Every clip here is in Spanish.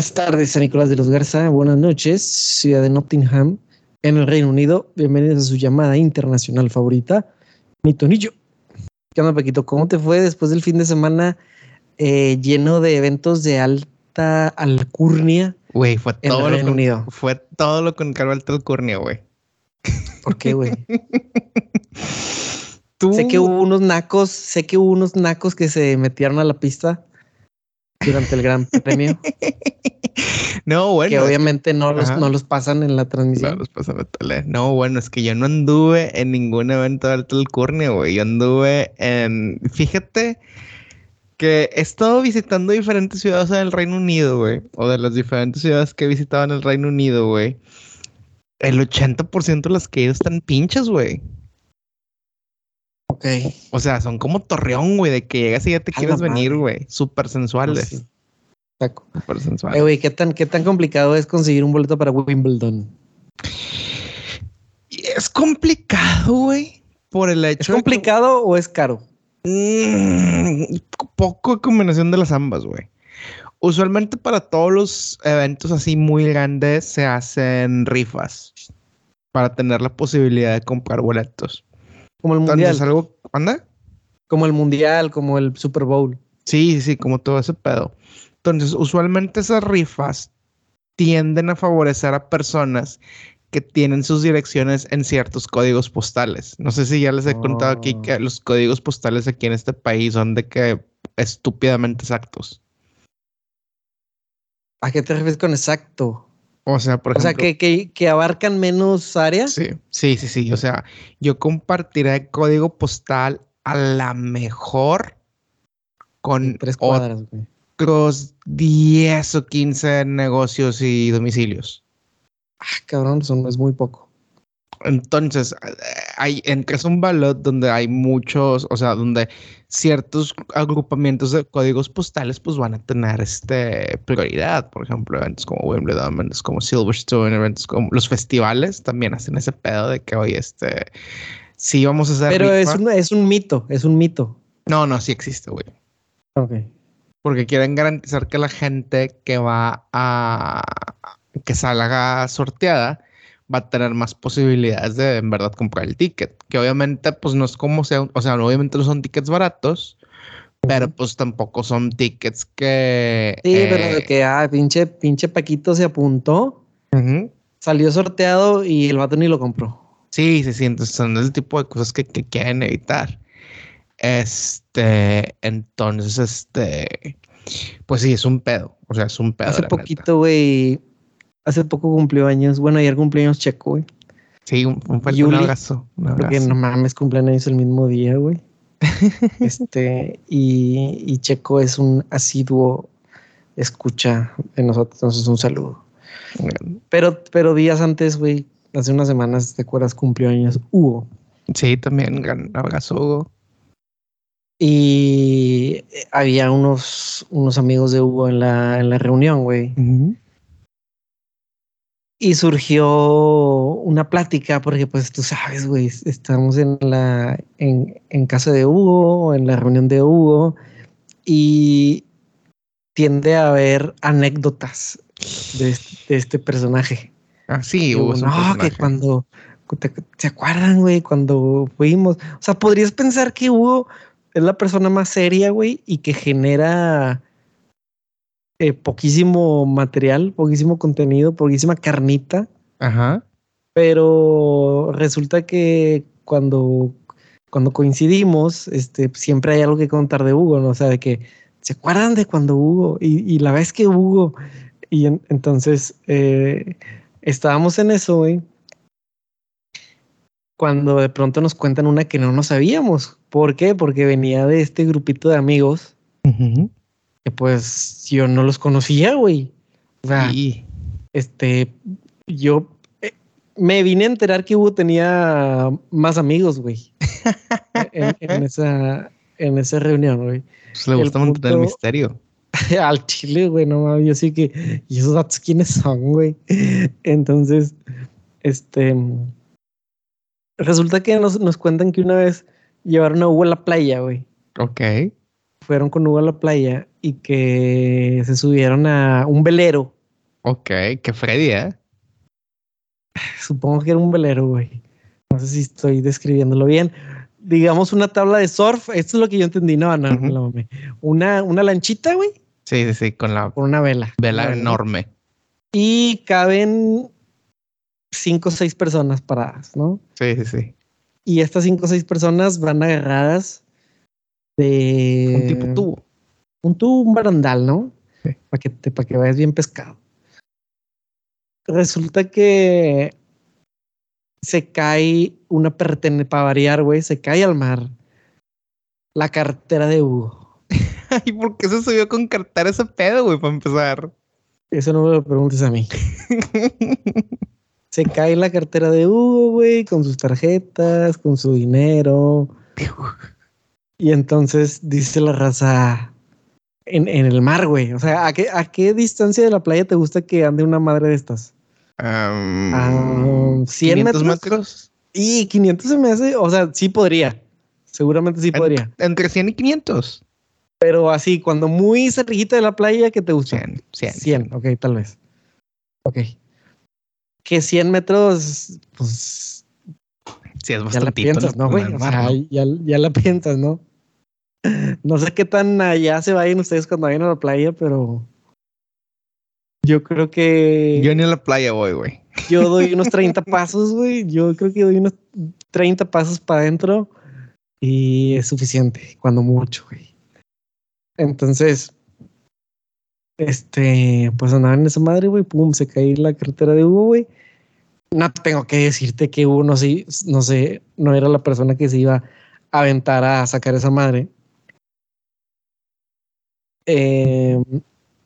Buenas tardes, San Nicolás de los Garza. Buenas noches, ciudad de Nottingham, en el Reino Unido. Bienvenidos a su llamada internacional favorita, mi tonillo. ¿Qué onda, Paquito? ¿Cómo te fue después del fin de semana eh, lleno de eventos de alta alcurnia? Güey, fue En todo el lo Reino con, Unido. Fue todo lo con Carol alta alcurnia, güey. ¿Por qué, güey? Sé que hubo unos nacos, sé que hubo unos nacos que se metieron a la pista durante el Gran Premio, No, bueno. que obviamente no los, no los pasan en la transmisión. No, los pasan la tele. No, bueno, es que yo no anduve en ningún evento de alta alcurnia, güey. Yo anduve en. Fíjate que he estado visitando diferentes ciudades del Reino Unido, güey. O de las diferentes ciudades que he visitado en el Reino Unido, güey. El 80% de las que he ido están pinchas, güey. Ok. O sea, son como Torreón, güey, de que llegas y ya te A quieres venir, güey. Súper sensuales. Sí. Taco. Súper Eh, sensuales. güey, ¿qué tan, ¿qué tan complicado es conseguir un boleto para Wimbledon? Es complicado, güey. Por el hecho ¿Es de que- complicado o es caro? Mm, poco combinación de las ambas, güey. Usualmente para todos los eventos así muy grandes se hacen rifas para tener la posibilidad de comprar boletos. Como el mundial, Entonces, algo, ¿anda? como el mundial, como el Super Bowl. Sí, sí, como todo ese pedo. Entonces, usualmente esas rifas tienden a favorecer a personas que tienen sus direcciones en ciertos códigos postales. No sé si ya les he contado aquí Oh. que los códigos postales aquí en este país son de que estúpidamente exactos. ¿A qué te refieres con exacto? O sea, por O sea, ejemplo, que, que, que abarcan menos áreas. sí, sí, sí, sí. O sea, yo compartiré código postal a la mejor con Tres cuadras, otros 10 o 15 negocios y domicilios. Ah, cabrón, es muy poco. Entonces, hay, entras a un ballot donde hay muchos, o sea, donde ciertos agrupamientos de códigos postales pues van a tener este prioridad. Por ejemplo, eventos como Wimbledon, eventos como Silverstone, eventos como los festivales también hacen ese pedo de que hoy este sí vamos a hacer Pero es un, es un mito, es un mito. No, no, sí existe, güey. Ok. Porque quieren garantizar que la gente que va a que salga sorteada va a tener más posibilidades de en verdad comprar el ticket. Que obviamente, pues no es como sea, o sea, obviamente no son tickets baratos, pero pues tampoco son tickets que. Sí, eh, pero de que, ah, pinche, pinche Paquito se apuntó, salió sorteado y el vato ni lo compró. Sí, sí, sí. Entonces son ese tipo de cosas que, que quieren evitar. Este, entonces, este, pues sí, es un pedo. O sea, es un pedo. Hace poquito, güey, hace poco cumplió años. Bueno, ayer cumpleaños Checo, güey. Sí, un, un, un Yuli, abrazo. Un Porque abrazo. no mames, cumplen años el mismo día, güey. este, y, y Checo es un asiduo escucha de nosotros, entonces un saludo. Pero, pero días antes, güey, hace unas semanas, ¿te acuerdas? Cumplió años Hugo. Sí, también gran abrazo, Hugo. Y había unos, unos amigos de Hugo en la, en la reunión, güey. Y surgió una plática, porque pues tú sabes, güey, estamos en la en, en casa de Hugo, en la reunión de Hugo, y tiende a haber anécdotas de, este- de este personaje. Ah, sí, Que Hugo. No, que personaje. cuando te- ¿se acuerdan, güey? Cuando fuimos. O sea, podrías pensar que Hugo es la persona más seria, güey, y que genera eh, poquísimo material, poquísimo contenido, poquísima carnita. Ajá. Pero resulta que cuando, cuando coincidimos, este, siempre hay algo que contar de Hugo, ¿no? O sea, de que se acuerdan de cuando Hugo y, y la vez que Hugo. Y en- entonces eh, estábamos en eso, güey. Cuando de pronto nos cuentan una que no nos sabíamos. ¿Por qué? Porque venía de este grupito de amigos Ujú. Que pues yo no los conocía, güey. O sea, Sí. este, yo eh, me vine a enterar que Hugo tenía más amigos, güey. en, en esa, en esa reunión, güey. Pues le gusta mantener el misterio. Al chile, güey, no mames, yo sí que, ¿y esos datos quiénes son, güey? Entonces, este, resulta que nos, nos cuentan que una vez llevaron a Hugo a la playa, güey. Ok. fueron con Hugo a la playa y que se subieron a un velero. Ok, que Freddy, ¿eh? Supongo que era un velero, güey. No sé si estoy describiéndolo bien. Digamos una tabla de surf. Esto es lo que yo entendí. No, no, no, mami. Una, una lanchita, güey, Sí, sí, sí, con la con una vela. vela Una enorme. Y caben cinco o seis personas paradas, ¿no? Sí, sí, sí. Y estas cinco o seis personas van agarradas de Un tipo tubo. Un tubo, un barandal, ¿no? Sí. Para que, te- para que vayas bien pescado. Resulta que se cae una pertenencia, para variar, güey, se cae al mar la cartera de Hugo. Ay, ¿por qué se subió con cartar ese pedo, güey, para empezar? Eso no me lo preguntes a mí. Se cae la cartera de Hugo, güey, con sus tarjetas, con su dinero. Y entonces dice la raza en, en el mar, güey. O sea, ¿a qué, ¿a qué distancia de la playa te gusta que ande una madre de estas? Am, Ah, 100 500 metros. metros. Y 500 se me hace, o sea, sí podría. Seguramente sí En- podría. Entre 100 y 500. Pero así, cuando muy cerquita de la playa, ¿qué te gusta? 100, 100. 100, ok, tal vez. Ok. Que 100 metros, pues Sí, es ya la bastante. piensas, ¿no, güey? O sea, ya, ya la piensas, ¿no? No sé qué tan allá se vayan ustedes cuando vayan a la playa, pero yo creo que Yo ni a la playa voy, güey. yo doy unos 30 pasos, güey. Yo creo que doy unos 30 pasos para adentro y es suficiente, cuando mucho, güey. Entonces, este, pues andaban en esa madre, güey, pum, se cae la cartera de Hugo, güey. No tengo que decirte que Hugo no sé, no sé, no era la persona que se iba a aventar a sacar esa madre. Eh,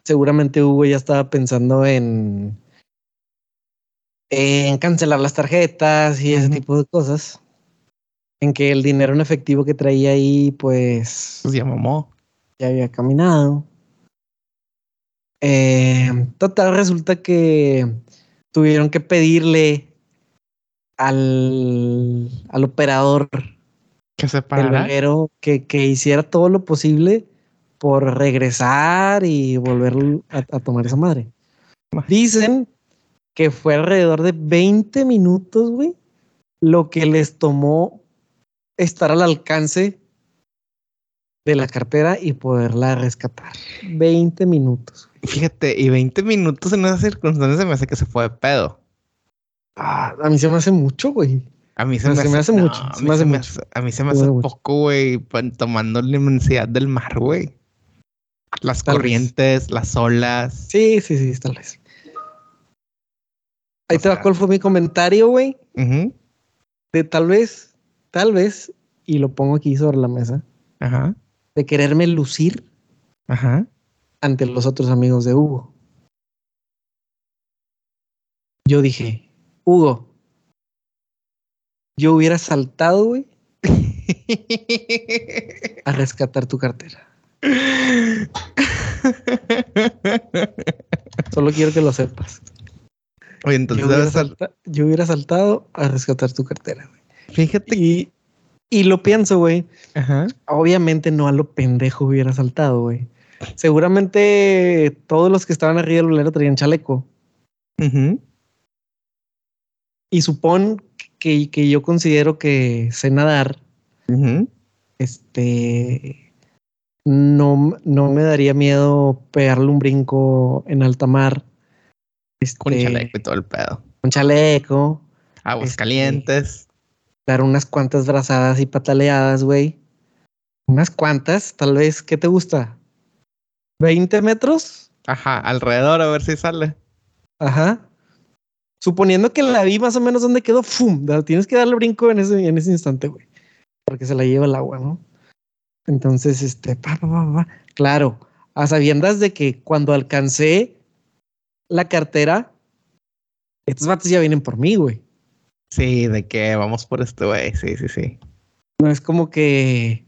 seguramente Hugo ya estaba pensando en en cancelar las tarjetas y ese tipo de cosas. En que el dinero en efectivo que traía ahí, pues Pues ya mamó. ya había caminado. Eh, total, resulta que tuvieron que pedirle al, al operador Que se parara. velero que, que hiciera todo lo posible por regresar y volver a, a tomar esa madre. Dicen que fue alrededor de 20 minutos, güey, lo que les tomó estar al alcance de la cartera y poderla rescatar. 20 minutos. Fíjate, y 20 minutos en esas circunstancias se me hace que se fue de pedo. Ah, a mí se me hace mucho, güey. A mí se, me, hace mucho, a mí se me hace- poco, güey, tomando la inmensidad del mar, güey. Las Tal vez. corrientes, las olas. Sí, sí, sí, tal vez. Ahí O te va cuál fue mi comentario, güey. De tal vez, tal vez, y lo pongo aquí sobre la mesa, Ajá, de quererme lucir ajá. ante los otros amigos de Hugo. Yo dije, Hugo, yo hubiera saltado, güey, a rescatar tu cartera. Solo quiero que lo sepas. Oye, Yo entonces hubiera, salta- yo hubiera saltado a rescatar tu cartera, güey. Fíjate. Y, y lo pienso, güey. Ajá. Obviamente no a lo pendejo hubiera saltado, güey. Seguramente todos los que estaban arriba del bolero traían chaleco. Y supón que, que yo considero que sé nadar, este, no, no me daría miedo pegarle un brinco en alta mar. Este, Con chaleco y todo el pedo. Con chaleco, Aguas Este- calientes. dar unas cuantas brazadas y pataleadas, güey. Unas cuantas, tal vez, ¿qué te gusta? ¿20 metros? Ajá, alrededor a ver si sale. Ajá. Suponiendo que la vi más o menos donde quedó, ¡fum! Tienes que darle brinco en ese, en ese instante, güey. Porque se la lleva el agua, ¿no? Entonces, este, pa, pa, pa, pa. claro, a sabiendas de que cuando alcancé la cartera, estos vatos ya vienen por mí, güey. Sí, de que vamos por este güey. Sí, sí, sí. No es como que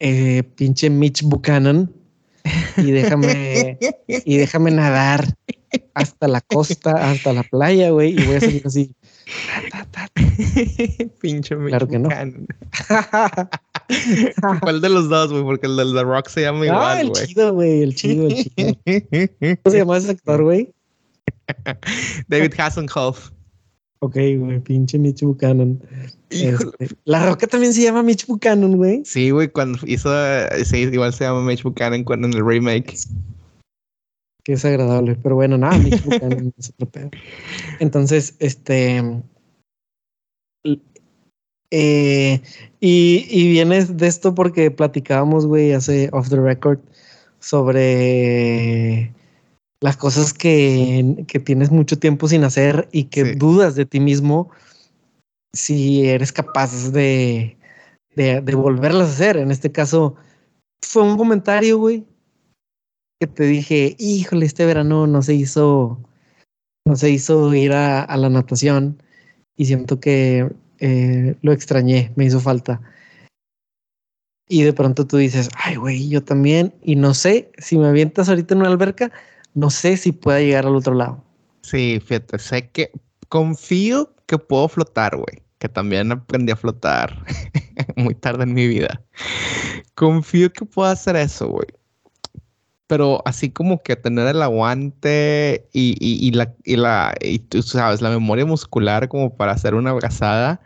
eh, pinche Mitch Buchanan y déjame y déjame nadar hasta la costa, hasta la playa, güey, y voy a salir así. Pinche Claro que no. ¿Cuál de los dos, güey? Porque el del The Rock se llama igual, Ah, el chido, güey, el chido, el chido. ¿Cómo se llama ese actor, güey? David Hasselhoff. Ok, güey, pinche Mitch Buchanan. Este, la Roca también se llama Mitch Buchanan, güey. Sí, güey, cuando hizo, sí, igual se llama Mitch Buchanan cuando en el remake. Qué desagradable. Pero bueno, nada, Mitch Buchanan es otro pedo. Entonces, este. Eh, y, y viene de esto porque platicábamos, güey, hace off the record sobre las cosas que, que tienes mucho tiempo sin hacer y que Sí. dudas de ti mismo si eres capaz de, de, de volverlas a hacer. En este caso, fue un comentario, güey, que te dije, híjole, este verano no se hizo, no se hizo ir a, a la natación y siento que eh, lo extrañé, me hizo falta. Y de pronto tú dices, ay, güey, yo también, y no sé si me avientas ahorita en una alberca, no sé si pueda llegar al otro lado. Sí, fíjate, sé que confío que puedo flotar, güey. Que también aprendí a flotar muy tarde en mi vida. Confío que puedo hacer eso, güey. Pero así como que tener el aguante y, y- y la, y la, y tú sabes, la memoria muscular como para hacer una abrazada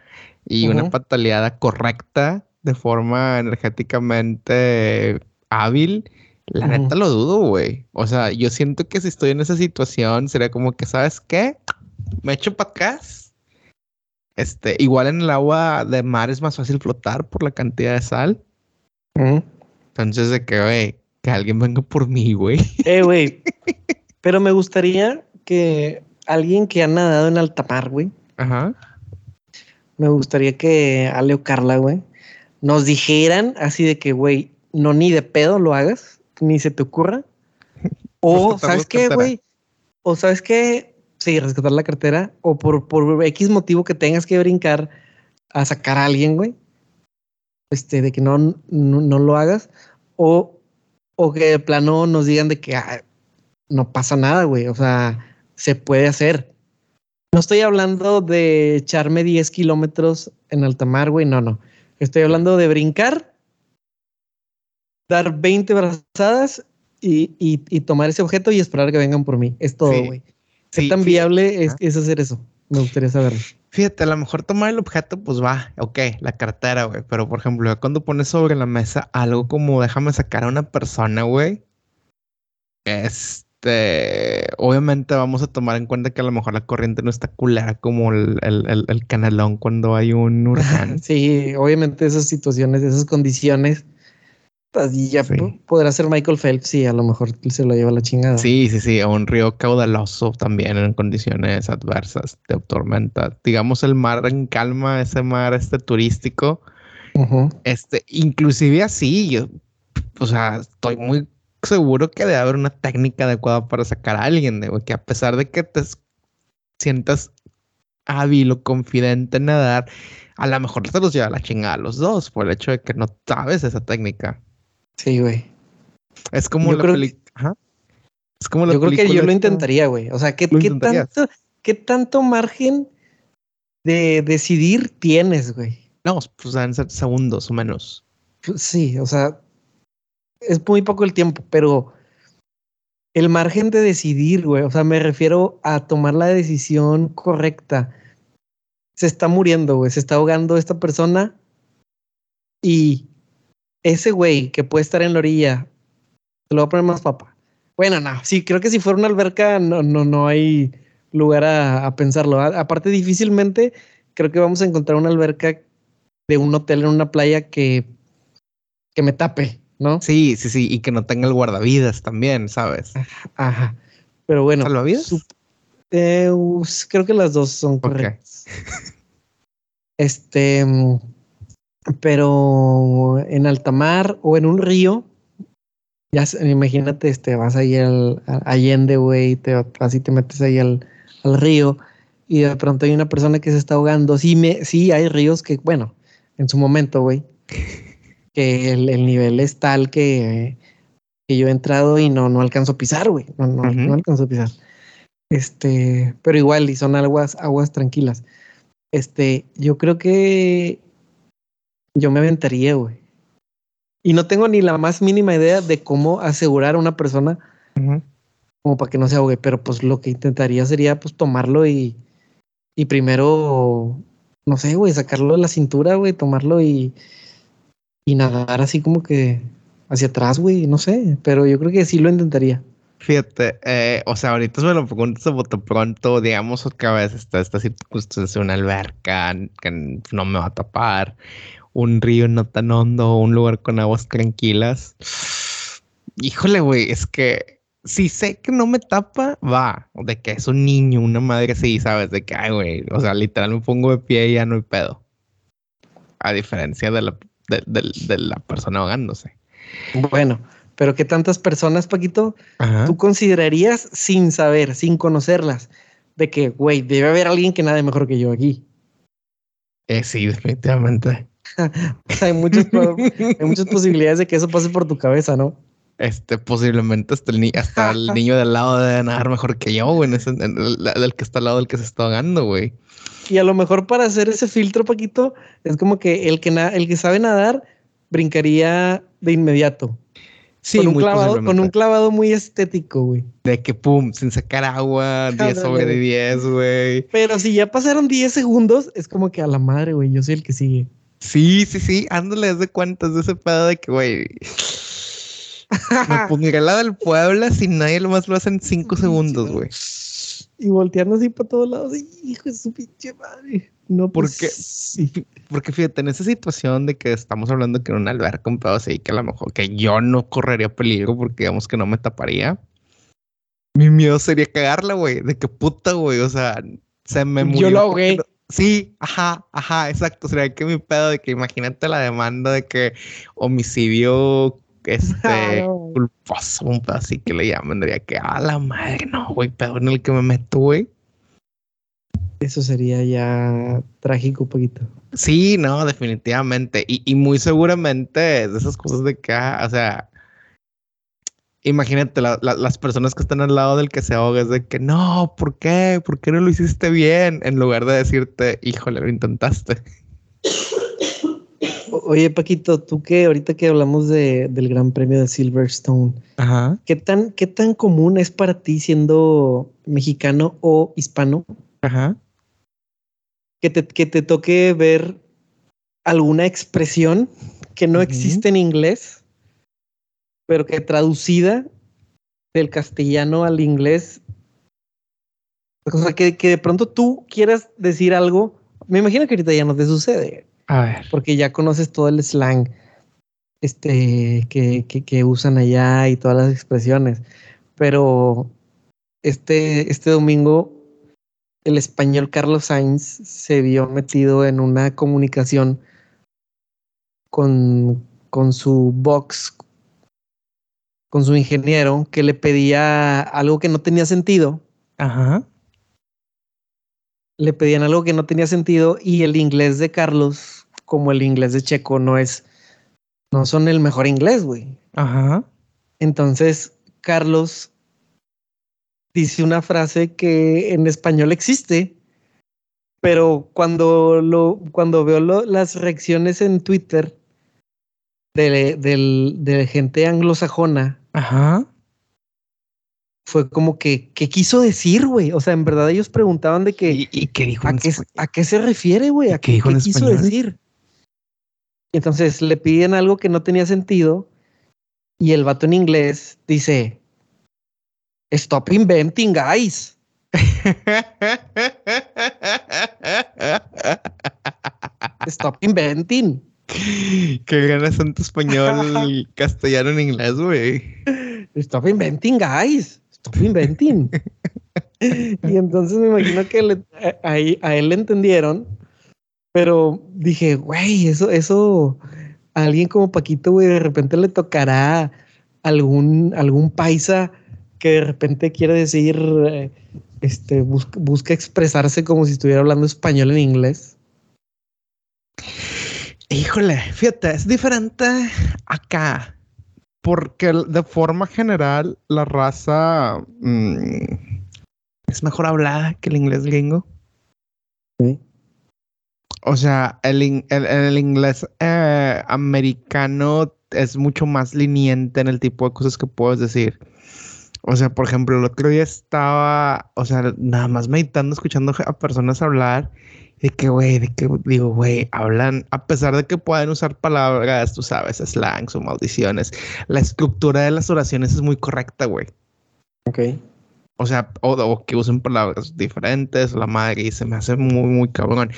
y una pataleada correcta de forma energéticamente hábil, la neta lo dudo, güey. O sea, yo siento que si estoy en esa situación, sería como que, ¿sabes qué? Me echo para acá. Este, igual en el agua de mar es más fácil flotar por la cantidad de sal. Entonces, de que, güey, que alguien venga por mí, güey. Eh, güey, pero me gustaría que alguien que ha nadado en alta mar, güey, Ajá. Me gustaría que Ale o Carla, güey, nos dijeran así de que, güey, no ni de pedo lo hagas, ni se te ocurra. O, Rescatar ¿sabes qué, güey? O, ¿sabes qué? Sí, rescatar la cartera. O por, por X motivo que tengas que brincar a sacar a alguien, güey. Este, de que no, no, no lo hagas. O, o que de plano nos digan de que ah, no pasa nada, güey. O sea, se puede hacer. No estoy hablando de echarme 10 kilómetros en alta mar, güey. No, no. Estoy hablando de brincar, dar 20 brazadas y, y- y tomar ese objeto y esperar que vengan por mí. Es todo, Sí. güey. ¿Qué Sí, tan fíjate- viable es, es hacer eso? Me gustaría saberlo. Fíjate, a lo mejor tomar el objeto, pues va, ok, la cartera, güey. Pero por ejemplo, cuando pones sobre la mesa algo como déjame sacar a una persona, güey. Este, obviamente vamos a tomar en cuenta que a lo mejor la corriente no está culera como el, el- el- el canalón cuando hay un huracán. Sí, obviamente esas situaciones, esas condiciones, pues, y ya Sí. po- podrá ser Michael Phelps sí, a lo mejor se lo lleva la chingada. Sí, sí, sí, a un río caudaloso también en condiciones adversas de tormenta. Digamos el mar en calma, ese mar este turístico. Ujú. Este, inclusive así, yo, o sea, estoy muy seguro que debe haber una técnica adecuada para sacar a alguien, de, güey, que a pesar de que te sientas hábil o confidente en nadar, a lo mejor te los lleva a la chingada a los dos por el hecho de que no sabes esa técnica. Sí, güey. Es como Yo la película. Es como la Yo creo que yo lo intentaría, güey. O sea, ¿qué, tanto, ¿qué tanto margen de decidir tienes, güey? No, pues ser segundos o menos. Pues Sí, o sea, es muy poco el tiempo, pero el margen de decidir, güey, o sea, me refiero a tomar la decisión correcta. Se está muriendo, güey, se está ahogando esta persona y ese güey que puede estar en la orilla, te lo voy a poner más papa. Bueno, no, sí, creo que si fuera una alberca no, no, no hay lugar a, pensarlo. Aparte, difícilmente creo que vamos a encontrar una alberca de un hotel en una playa que, que me tape, ¿no? Sí, sí, sí, y que no tenga el guardavidas también, ¿sabes? Ajá. Pero bueno. ¿Salvavidas? su- eh, creo que las dos son correctas. Este, mm, pero en alta mar o en un río, ya imagínate, este, vas ahí al Allende, güey, te vas y te metes ahí al, al río y de pronto hay una persona que se está ahogando. Sí, me, sí hay ríos que, bueno, en su momento, güey, que el, el nivel es tal que, que yo he entrado y no, no alcanzo a pisar, güey. No, no, alcanzo a pisar. Este, pero igual, y son aguas, aguas tranquilas. Este, yo creo que yo me aventaría, güey. Y no tengo ni la más mínima idea de cómo asegurar a una persona como para que no se ahogue, pero pues lo que intentaría sería pues tomarlo y, y primero, no sé, güey, sacarlo de la cintura, güey, tomarlo y, y nadar así como que hacia atrás, güey, no sé, pero yo creo que sí lo intentaría. Fíjate, eh, o sea, ahorita se me lo preguntas a bote pronto, digamos otra vez está esta circunstancia, una alberca que no me va a tapar, un río no tan hondo, un lugar con aguas tranquilas. Híjole, güey, es que si sé que no me tapa, va, de que es un niño, una madre sí, sabes, de que, ay, güey, o sea, literal me pongo de pie y ya no hay pedo. A diferencia de la, de la persona ahogándose. Bueno, pero ¿qué tantas personas, Paquito, tú considerarías sin saber, sin conocerlas, de que, güey, debe haber alguien que nade mejor que yo aquí? Eh, sí, definitivamente. hay, muchas, hay muchas posibilidades de que eso pase por tu cabeza, ¿no? Este, posiblemente hasta el, hasta el niño del lado debe nadar mejor que yo, güey, el, que está al lado del que se está ahogando, güey. Y a lo mejor para hacer ese filtro, Paquito, es como que el que, el que sabe nadar brincaría de inmediato. Sí, con un, clavado, con un clavado muy estético, güey. De que pum, sin sacar agua, 10 sobre 10, güey. Pero si ya pasaron 10 segundos, es como que a la madre, güey, yo soy el que sigue. Sí, sí, sí, ándale de cuentas de ese pedo de que, güey. me pondré la del Puebla si nadie lo más lo hace en 5 segundos, güey. Y volteando así para todos lados, hijo de su pinche madre. No, pues, porque, sí. porque fíjate, en esa situación de que estamos hablando que en un alberca, un pedo así, que a lo mejor que yo no correría peligro porque digamos que no me taparía. Mi miedo sería cagarla, güey. De que puta, güey. O sea, se me murió. Yo lo ahogué. Sí, ajá, ajá, exacto. Sería que mi pedo de que imagínate la demanda de que homicidio este culposo, un pedo así que le llaman, diría que a la madre, no, güey, pedo en el que me meto, güey. Eso sería ya trágico un poquito. Sí, no, definitivamente. Y, muy seguramente de esas cosas de que, ah, o sea, imagínate las personas que están al lado del que se ahoga, es de que no, ¿por qué? ¿Por qué no lo hiciste bien? En lugar de decirte, híjole, lo intentaste. Oye, Paquito, tú que ahorita que hablamos de, del Gran Premio de Silverstone, ¿qué, tan, ¿qué tan común es para ti siendo mexicano o hispano? Ajá. Que te, que te toque ver alguna expresión que no existe en inglés, pero que traducida del castellano al inglés, o sea, que, que de pronto tú quieras decir algo, me imagino que ahorita ya no te sucede. A ver. Porque ya conoces todo el slang este, que, que, que usan allá y todas las expresiones. Pero este, este domingo el español Carlos Sainz se vio metido en una comunicación con, con su box, con su ingeniero, que le pedía algo que no tenía sentido. Ajá. Le pedían algo que no tenía sentido y el inglés de Carlos, como el inglés de Checo, no es, no son el mejor inglés, güey. Ajá. Entonces, Carlos dice una frase que en español existe, pero cuando, lo, cuando veo las reacciones en Twitter de, de, gente anglosajona, Ajá. Fue como que, ¿qué quiso decir, güey? O sea, en verdad ellos preguntaban de que... ¿Y, qué dijo? ¿A, qué, ¿A qué se refiere, güey? ¿A qué, qué quiso decir? Entonces le piden algo que no tenía sentido y el vato en inglés dice, Stop inventing, guys. Stop inventing. Qué ganas tanto español, castellano en inglés, güey. Stop inventing, guys. Stop inventing. y entonces me imagino que a, él le entendieron, pero dije, güey, eso, eso, a alguien como Paquito, güey, de repente le tocará algún, algún paisa que de repente quiere decir, eh, este, busca, expresarse como si estuviera hablando español en inglés. Híjole, fíjate, es diferente acá, porque de forma general la raza mm, es mejor hablada que el inglés gringo. O sea, el, el, inglés eh, americano es mucho más liniente en el tipo de cosas que puedes decir. O sea, por ejemplo, el otro día estaba, o sea, nada más meditando, escuchando a personas hablar de que, güey, de que, digo, güey, hablan, a pesar de que pueden usar palabras, tú sabes, slangs o maldiciones, la estructura de las oraciones es muy correcta, güey. Ok. O sea, o, que usen palabras diferentes, la madre, y se me hace muy, muy cabrón.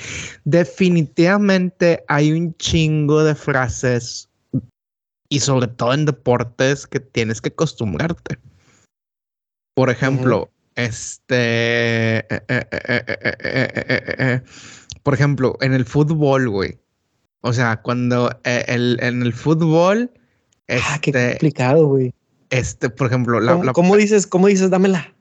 Definitivamente hay un chingo de frases, y sobre todo en deportes, que tienes que acostumbrarte. Por ejemplo, este. por ejemplo, en el fútbol, güey. O sea, cuando el, en el fútbol. ah, qué complicado, güey. Este, por ejemplo, la, ¿Cómo, dices? ¿Cómo dices? Dámela.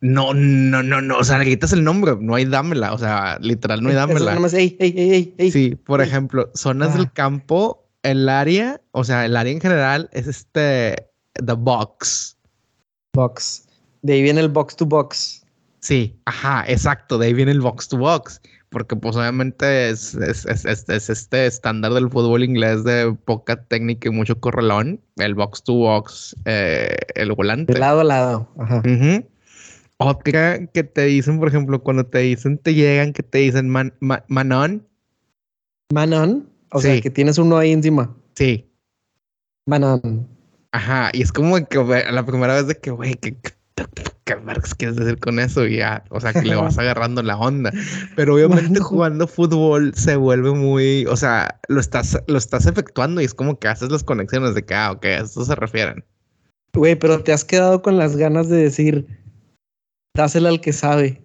no, no, no, no. O sea, le quitas el nombre, no hay dámela. O sea, literal, no hay dámela. Más, ey, ey, ey, ey, sí, por ejemplo, zonas del campo, el área, o sea, el área en general es este, the box box. De ahí viene el box to box. Sí, ajá, exacto, de ahí viene el box to box. Porque pues obviamente es, es, este estándar del fútbol inglés de poca técnica y mucho correlón. El box to box, eh, el volante. De lado a lado. Ajá. Otra que te dicen, por ejemplo, cuando te dicen, te llegan, que te dicen man, manon. Manon. O sea, que tienes uno ahí encima. Sí. Manon. Ajá, y es como que la primera vez de que, güey, ¿qué, qué, quieres decir con eso? Y ya, o sea, que le vas agarrando la onda. Pero obviamente jugando fútbol se vuelve muy, o sea, lo estás, lo estás efectuando y es como que haces las conexiones de que, ah, ok, a esto se refieren. Güey, pero te has quedado con las ganas de decir, dásela al que sabe.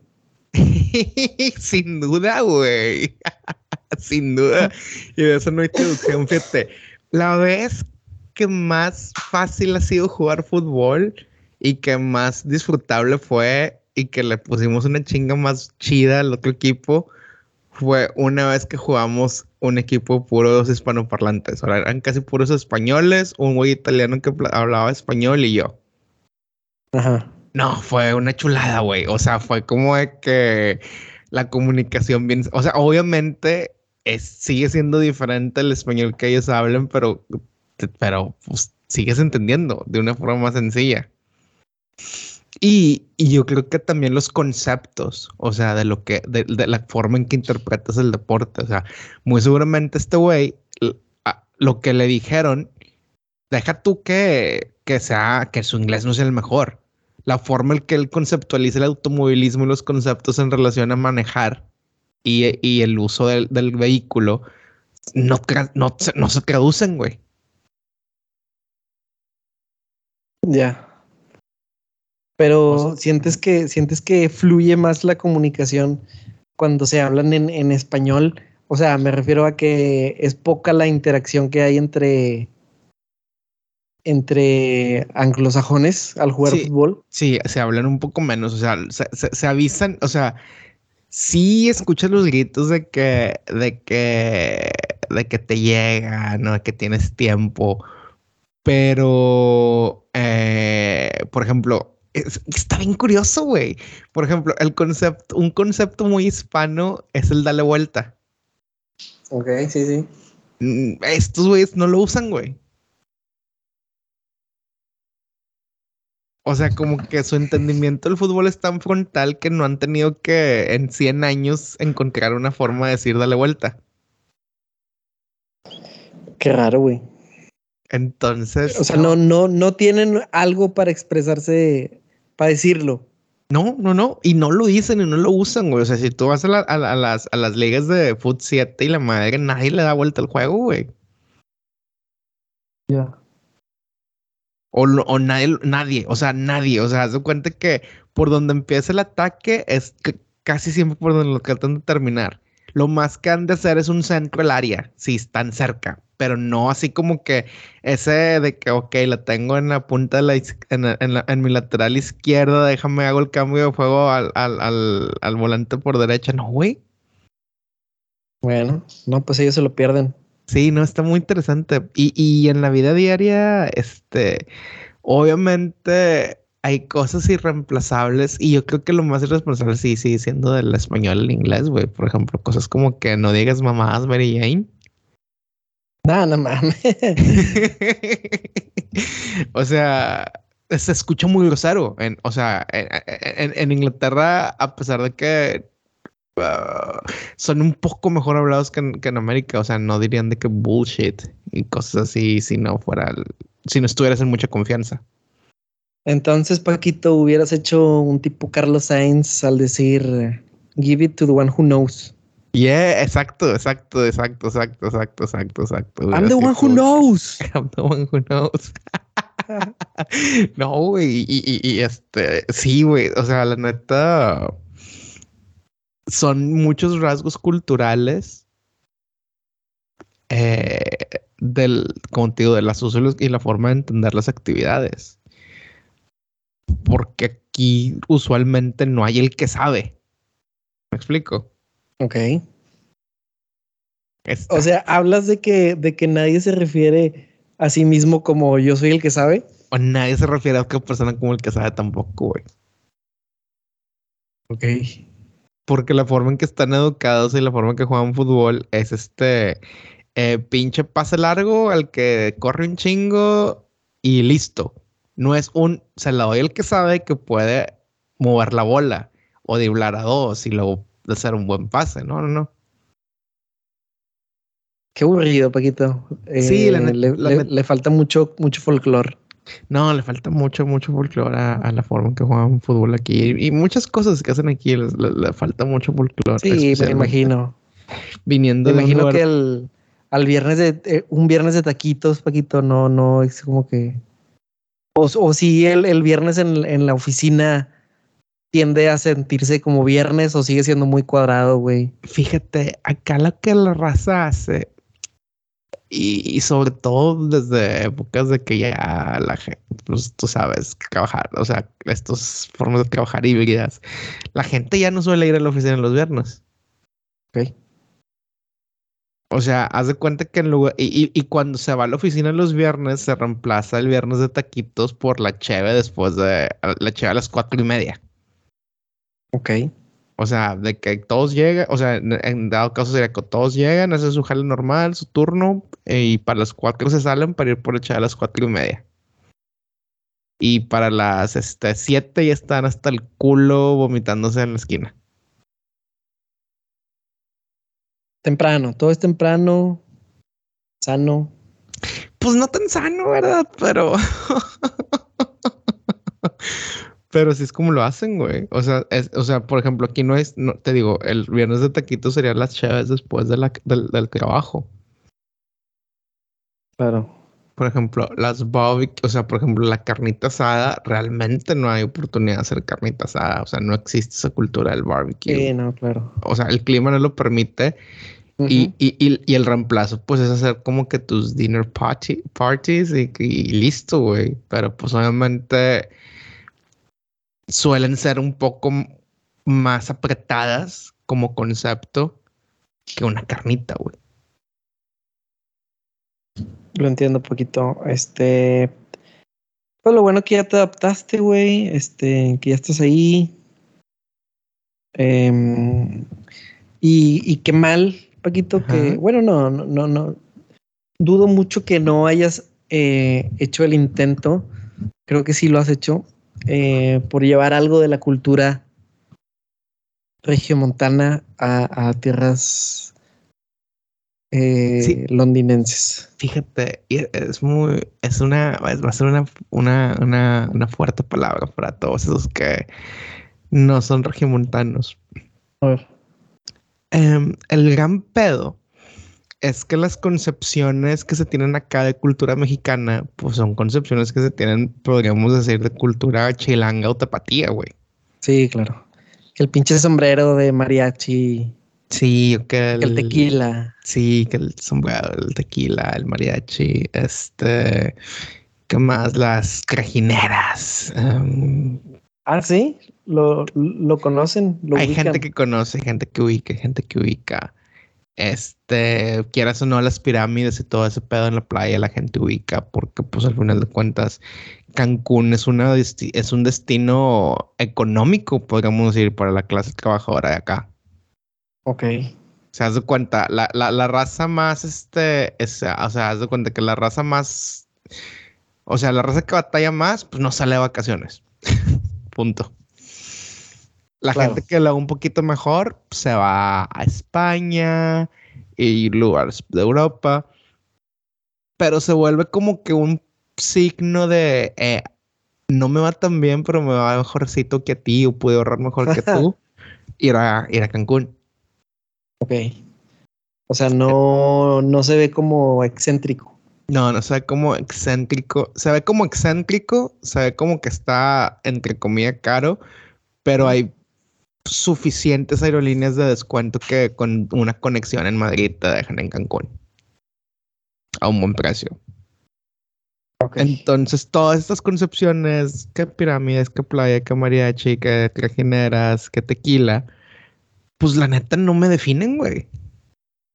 Sin duda, güey. Sin duda. Y de eso no hay traducción, fíjate. La vez que más fácil ha sido jugar fútbol y que más disfrutable fue y que le pusimos una chinga más chida al otro equipo fue una vez que jugamos un equipo puro de los hispanoparlantes. Ahora eran casi puros españoles, un güey italiano que hablaba español y yo. Ajá. No, fue una chulada, güey. O sea, fue como de que la comunicación bien. O sea, obviamente es, sigue siendo diferente el español que ellos hablan, pero pero pues, sigues entendiendo de una forma más sencilla. Y, yo creo que también los conceptos, o sea, de lo que, de, la forma en que interpretas el deporte, o sea, muy seguramente este güey, lo que le dijeron, deja tú que, que sea, que su inglés no sea el mejor. La forma en que él conceptualiza el automovilismo y los conceptos en relación a manejar y, el uso del, vehículo no, no, no se traducen, güey. Ya. Pero sientes que sientes que fluye más la comunicación cuando se hablan en, en, español. O sea, me refiero a que es poca la interacción que hay entre entre anglosajones al jugar fútbol. Sí, se hablan un poco menos. O sea, se, avisan. O sea, sí escuchas los gritos de que, de que, de que te llegan, ¿no? De que tienes tiempo pero, eh, por ejemplo, está bien curioso, güey. Por ejemplo, el concepto, un concepto muy hispano es el dale vuelta. Ok, sí, sí. Mm, estos güeyes no lo usan, güey. O sea, como que su entendimiento del fútbol es tan frontal que no han tenido que en 100 años encontrar una forma de decir dale vuelta. Qué raro, güey. Entonces. O sea, no, no, no tienen algo para expresarse, para decirlo. No, no, no. Y no lo dicen y no lo usan, güey. O sea, si tú vas a, las, a las ligas de Foot 7 y la madre, nadie le da vuelta al juego, güey. Ya. O, o, nadie, nadie, o sea, nadie. O sea, haz de cuenta que por donde empieza el ataque es casi siempre por donde lo tratan de terminar. Lo más que han de hacer es un centro al área, si están cerca pero no así como que ese de que, ok, la tengo en la punta de la, en, en, mi lateral izquierda, déjame hago el cambio de juego al, al, al, volante por derecha, no, güey. Bueno, no, pues ellos se lo pierden. Sí, no, está muy interesante. Y, y en la vida diaria, este, obviamente hay cosas irreemplazables y yo creo que lo más irresponsable sí sigue siendo del español al inglés, güey. Por ejemplo, cosas como que no digas mamadas Mary Jane. No, no mames. o sea, se escucha muy grosero. En, o sea, en, Inglaterra, a pesar de que uh, son un poco mejor hablados que en, América, o sea, no dirían de que bullshit y cosas así si no fuera, si no estuvieras en mucha confianza. Entonces, Paquito, hubieras hecho un tipo Carlos Sainz al decir, give it to the one who knows. Yeah, exacto, exacto, exacto, exacto, exacto, exacto, exacto. I'm the one who knows. I'm the one who knows. no, güey, y, y, este, sí, güey, o sea, la neta, son muchos rasgos culturales eh, del, digo, de las usos y la forma de entender las actividades. Porque aquí usualmente no hay el que sabe. ¿Me explico? Ok. O sea, hablas de que, de que nadie se refiere a sí mismo como yo soy el que sabe. O nadie se refiere a otra persona como el que sabe tampoco, güey. Ok. Porque la forma en que están educados y la forma en que juegan fútbol es este eh, pinche pase largo al que corre un chingo y listo. No es un, se la doy el que sabe que puede mover la bola o driblar a dos y luego hacer un buen pase. No, no, no. Qué aburrido, Paquito. sí, eh, le, falta mucho, mucho folclore. No, le falta mucho, mucho folclore a, la forma en que juegan fútbol aquí. Y, muchas cosas que hacen aquí le, falta mucho folclore. Sí, me imagino. Viniendo me imagino que el, al viernes de eh, un viernes de taquitos, Paquito, no, no, es como que. O, o si el, el viernes en, en la oficina tiende a sentirse como viernes o sigue siendo muy cuadrado, güey. Fíjate, acá lo que la raza hace, y, sobre todo desde épocas de que ya la gente, pues tú sabes, trabajar, o sea, estas formas de trabajar híbridas, la gente ya no suele ir a la oficina los viernes. Ok. O sea, haz de cuenta que en lugar, y, y, cuando se va a la oficina los viernes, se reemplaza el viernes de taquitos por la cheve después de la cheve a las cuatro y media. Ok. O sea, de que todos llegan, o sea, en, dado caso sería que todos llegan, hacen su jale normal, su turno, y para las cuatro se salen para ir por echar a las cuatro y media. Y para las este, siete ya están hasta el culo vomitándose en la esquina. Temprano, todo es temprano, sano. Pues no tan sano, ¿verdad? Pero. Pero sí es como lo hacen, güey. O sea, es, o sea, por ejemplo, aquí no es, no, te digo, el viernes de taquitos serían las chaves después de la, del, trabajo. Claro. Por ejemplo, las barbecue, o sea, por ejemplo, la carnita asada, realmente no hay oportunidad de hacer carnita asada. O sea, no existe esa cultura del barbecue. Sí, no, claro. O sea, el clima no lo permite. y, y, y, el reemplazo, pues, es hacer como que tus dinner party, parties y, y listo, güey. Pero, pues, obviamente suelen ser un poco más apretadas como concepto que una carnita, güey. Lo entiendo un poquito. Este. Pues lo bueno que ya te adaptaste, güey. Este, que ya estás ahí. Em, y, qué mal, Paquito, que. Bueno, no, no, no, no. Dudo mucho que no hayas eh, hecho el intento. Creo que sí lo has hecho eh, por llevar algo de la cultura regiomontana a, a tierras eh, londinenses. Fíjate, es muy, es una, va a ser una, una, una, fuerte palabra para todos esos que no son regiomontanos. A ver. Em, el gran pedo es que las concepciones que se tienen acá de cultura mexicana, pues son concepciones que se tienen, podríamos decir, de cultura chilanga o tapatía, güey. Sí, claro. Que el pinche sombrero de mariachi. Sí, que el, tequila. Sí, que el sombrero, el tequila, el mariachi, este, ¿qué más? Las crajineras. Em, ah, sí, lo, lo conocen. hay gente que conoce, gente que ubica, gente que ubica. Este, quieras o no, las pirámides y todo ese pedo en la playa la gente ubica porque pues al final de cuentas Cancún es, una, es un destino económico, podríamos decir, para la clase trabajadora de acá. Ok. Se haz de cuenta, la, la, la raza más, este, es, o sea, haz de cuenta que la raza más, o sea, la raza que batalla más, pues no sale de vacaciones. Punto. La gente que lo un poquito mejor se va a España y lugares de Europa, pero se vuelve como que un signo de eh, no me va tan bien, pero me va mejorcito que a ti o puedo ahorrar mejor que tú. ir a, ir a Cancún. Ok. O sea, no, no se ve como excéntrico. No, no se ve como excéntrico. Se ve como excéntrico, se ve como que está, entre comillas, caro, pero hay suficientes aerolíneas de descuento que con una conexión en Madrid te dejan en Cancún. A un buen precio. Entonces, todas estas concepciones, que pirámides, que playa, que mariachi, que trajineras, que tequila, pues la neta no me definen, güey.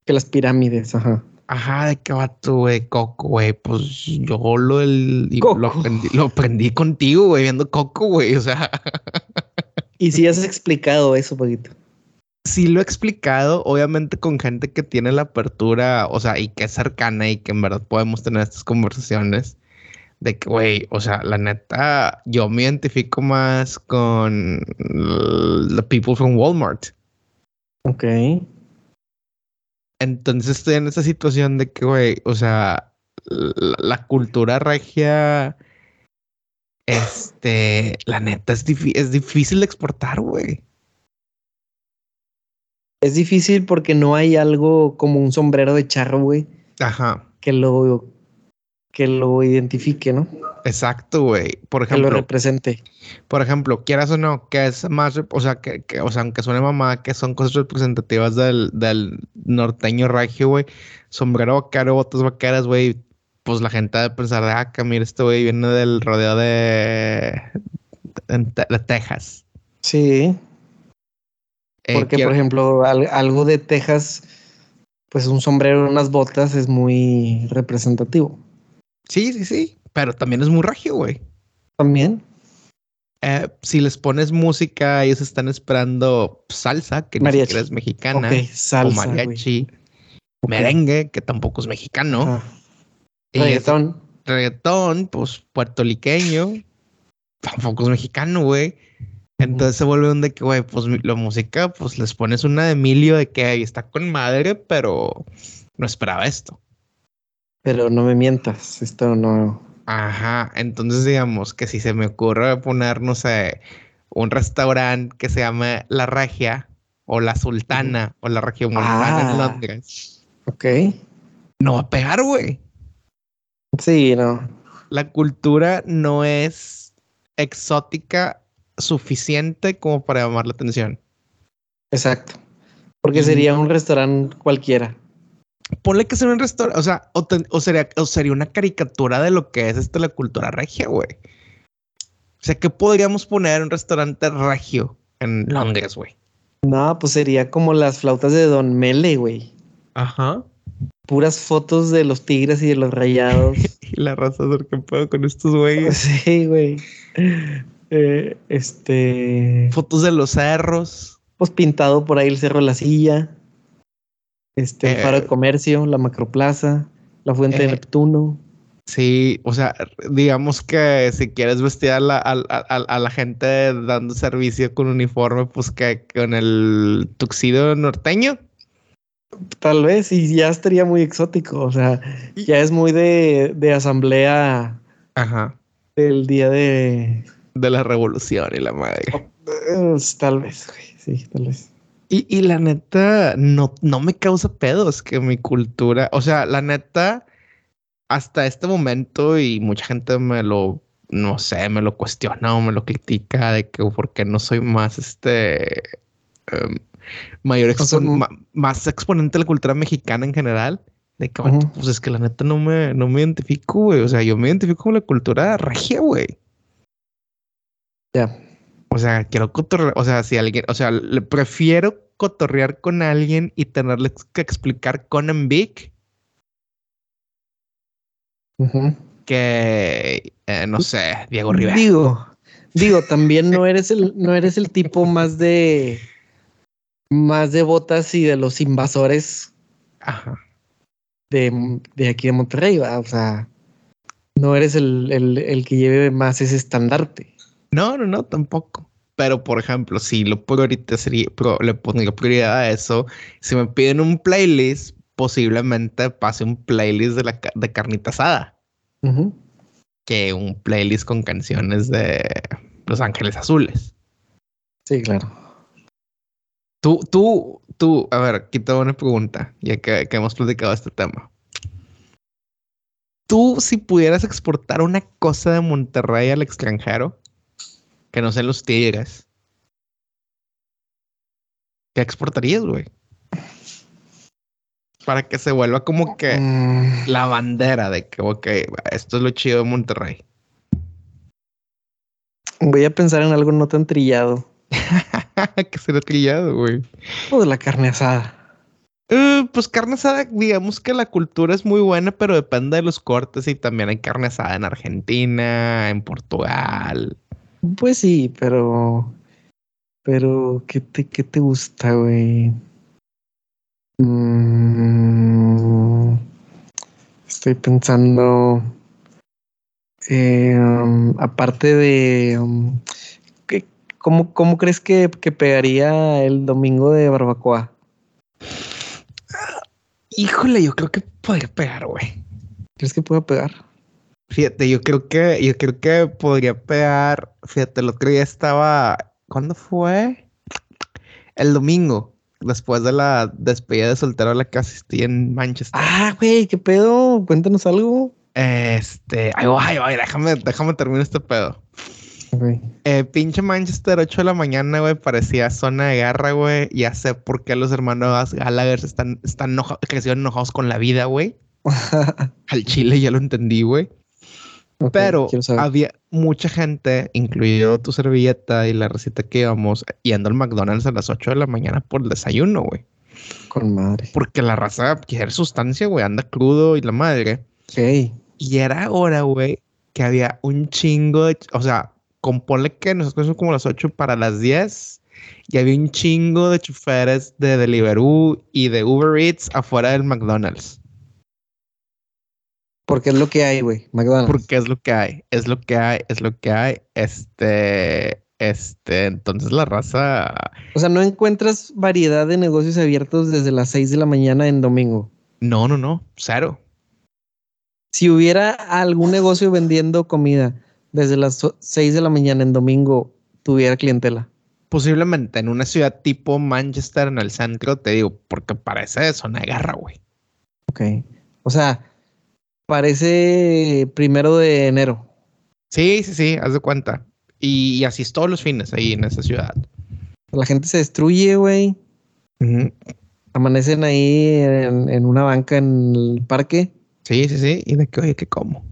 Que las pirámides, ajá. Ajá, de qué vato, güey, Coco, güey. Pues yo lo, el, lo, aprendí, lo aprendí contigo, güey, viendo Coco, güey. O sea. y si has explicado eso, poquito. Sí lo he explicado, obviamente con gente que tiene la apertura, o sea, y que es cercana y que en verdad podemos tener estas conversaciones de que, güey, o sea, la neta, yo me identifico más con the people from Walmart. Ok. Entonces estoy en esa situación de que, güey, o sea, la, cultura regia, este, la neta es, es difícil de exportar, güey. Es difícil porque no hay algo como un sombrero de charro, güey. Ajá. Que lo que lo identifique, ¿no? Exacto, güey. Por ejemplo. Que lo represente. Por ejemplo, quieras o no, que es más, o sea, que, o sea, aunque suene mamá, que son cosas representativas del, del norteño regio, güey. Sombrero vaquero, botas vaqueras, güey. Pues la gente debe pensar, ah, mira, este güey viene del rodeo de, de, Texas. Sí. Eh, Porque, por ejemplo, algo de Texas, pues un sombrero, unas botas es muy representativo. Sí, sí, sí. Pero también es muy regio, güey. También. Eh, si les pones música, ellos están esperando salsa, que ni siquiera es mexicana. o mariachi. Merengue, que tampoco es mexicano. Reggaetón. reggaetón, pues puertoliqueño. Tampoco es mexicano, güey. Entonces se vuelve un de que, güey, pues la música, pues les pones una de Emilio de que ahí está con madre, pero no esperaba esto. Pero no me mientas, esto no. Ajá, entonces digamos que si se me ocurre poner, no sé, un restaurante que se llama La Regia o La Sultana o La Región Montana en ah. Londres. Ok. No va a pegar, güey. Sí, no. La cultura no es exótica suficiente como para llamar la atención. Exacto. Porque sería un restaurante cualquiera ponle que sea un restaurante, o sea, o, sería, o sería una caricatura de lo que es esta la cultura regia, güey. O sea, ¿qué podríamos poner en un restaurante regio en Londres, güey? No, pues sería como las flautas de Don Mele, güey. Ajá. Puras fotos de los tigres y de los rayados. y la raza puedo con estos güeyes. Sí, güey. Eh, este. Fotos de los cerros. Pues pintado por ahí el cerro de la silla. Este, el faro de eh, comercio, la macroplaza, la fuente de eh, Neptuno. Sí, o sea, digamos que si quieres vestir a la, a, la gente dando servicio con uniforme, pues que con el tuxido norteño. Tal vez, y ya estaría muy exótico. O sea, ya es muy de, de asamblea. Ajá. Del día de. De la revolución y la madre. Oh, tal vez, güey. Sí, tal vez. Y, la neta, no, no me causa pedos que mi cultura, o sea, la neta, hasta este momento y mucha gente me lo, no sé, me lo cuestiona o me lo critica de que por qué no soy más este em, mayor más exponente de la cultura mexicana en general. De que, pues es que la neta no me, no me identifico, güey. O sea, yo me identifico con la cultura regia, güey. Ya. O sea, quiero o sea, si alguien, o sea, le prefiero cotorrear con alguien y tenerle que explicar con Big que, eh, no sé, Diego Rivera. Digo, digo, también no eres el, no eres el tipo más de, más de botas y de los invasores De, de aquí de Monterrey, ¿va? o sea, no eres el, el, el que lleve más ese estandarte. No, no, no, tampoco. Pero, por ejemplo, si lo sería le pongo prioridad a eso, si me piden un playlist, posiblemente pase un playlist de, la, de carnita asada. Que un playlist con canciones de Los Ángeles Azules. Sí, claro. Tú, tú, tú, a ver, aquí te una pregunta, ya que, que hemos platicado este tema. Tú, si pudieras exportar una cosa de Monterrey al extranjero, que no sean los tigres. ¿Qué exportarías, güey? Para que se vuelva como que mm. la bandera de que, ok, esto es lo chido de Monterrey. Voy a pensar en algo no tan trillado. ¿Qué será trillado, güey? O de la carne asada. Uh, pues carne asada, digamos que la cultura es muy buena, pero depende de los cortes y también hay carne asada en Argentina, en Portugal. Pues sí, pero. Pero, ¿qué te, qué te gusta, güey? Mm, estoy pensando. Eh, um, aparte de. Um, ¿cómo, ¿Cómo crees que, que pegaría el domingo de barbacoa? Híjole, yo creo que podría pegar, güey. ¿Crees que pueda pegar? Fíjate, yo creo que, yo creo que podría pegar. Fíjate, el otro día estaba. ¿Cuándo fue? El domingo, después de la despedida de soltero a la que asistí en Manchester. Ah, güey, ¿qué pedo? Cuéntanos algo. Este, ay, ay, ay, déjame, déjame terminar este pedo. Eh, pinche Manchester, 8 de la mañana, güey, parecía zona de guerra, güey. Ya sé por qué los hermanos Gallagher están, están enojados, enojados con la vida, güey. Al chile ya lo entendí, güey. Pero había mucha gente, incluido tu servilleta y la receta que íbamos, yendo al McDonald's a las 8 de la mañana por el desayuno, güey. Con madre. Porque la raza quiere sustancia, güey, anda crudo y la madre. Sí. Y era hora, güey, que había un chingo de. O sea, compone que nosotros son como las 8 para las 10 y había un chingo de choferes de Deliveroo y de Uber Eats afuera del McDonald's. Porque es lo que hay, güey. McDonald's. Porque es lo que hay. Es lo que hay. Es lo que hay. Este. Este. Entonces la raza. O sea, no encuentras variedad de negocios abiertos desde las 6 de la mañana en domingo. No, no, no. Cero. Si hubiera algún negocio vendiendo comida desde las 6 de la mañana en domingo, tuviera clientela. Posiblemente en una ciudad tipo Manchester, en el centro, te digo, porque parece zona de guerra, güey. Ok. O sea, Parece primero de enero. Sí, sí, sí, haz de cuenta. Y, así es todos los fines ahí en esa ciudad. La gente se destruye, güey. Amanecen ahí en, una banca en el parque. Sí, sí, sí. ¿Y de qué, oye, qué como?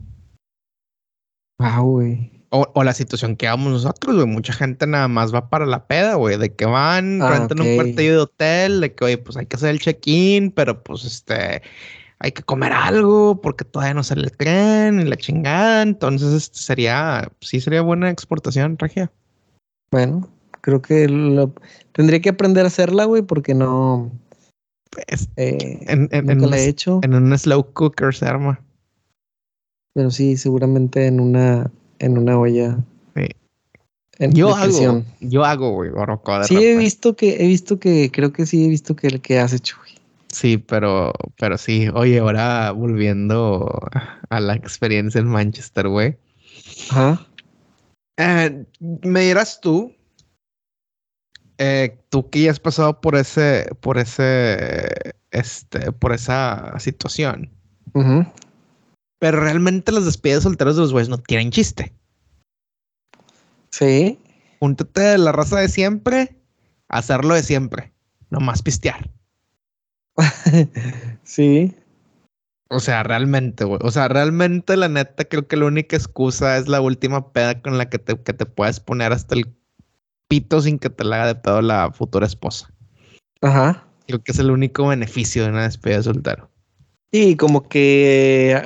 Wow, güey. O, la situación que vamos nosotros, güey. Mucha gente nada más va para la peda, güey. De que van, ah, rentan un cuartillo de hotel, de que, oye, pues hay que hacer el check-in, pero pues este hay que comer algo porque todavía no sale el tren y la chingada. Entonces este, sería, sí sería buena exportación, Regia. Bueno, creo que lo, tendría que aprender a hacerla, güey, porque no. Pues, eh, en, la he hecho. En un slow cooker se arma. Pero sí, seguramente en una, en una olla. Sí. yo hago, yo hago, güey, Sí, he visto que, he visto que, creo que sí he visto que el que has hecho, güey. Sí, pero, pero sí. Oye, ahora volviendo a la experiencia en Manchester, güey. Ajá. Eh, me dirás tú, eh, tú que ya has pasado por ese, por ese, este, por esa situación. Pero realmente las despedidas solteras de los güeyes no tienen chiste. Sí. Júntate de la raza de siempre, hacerlo de siempre, no más pistear. sí. O sea, realmente, güey. O sea, realmente, la neta, creo que la única excusa es la última peda con la que te, que te puedes poner hasta el pito sin que te la haga de pedo la futura esposa. Ajá. Creo que es el único beneficio de una despedida de soltero. Y como que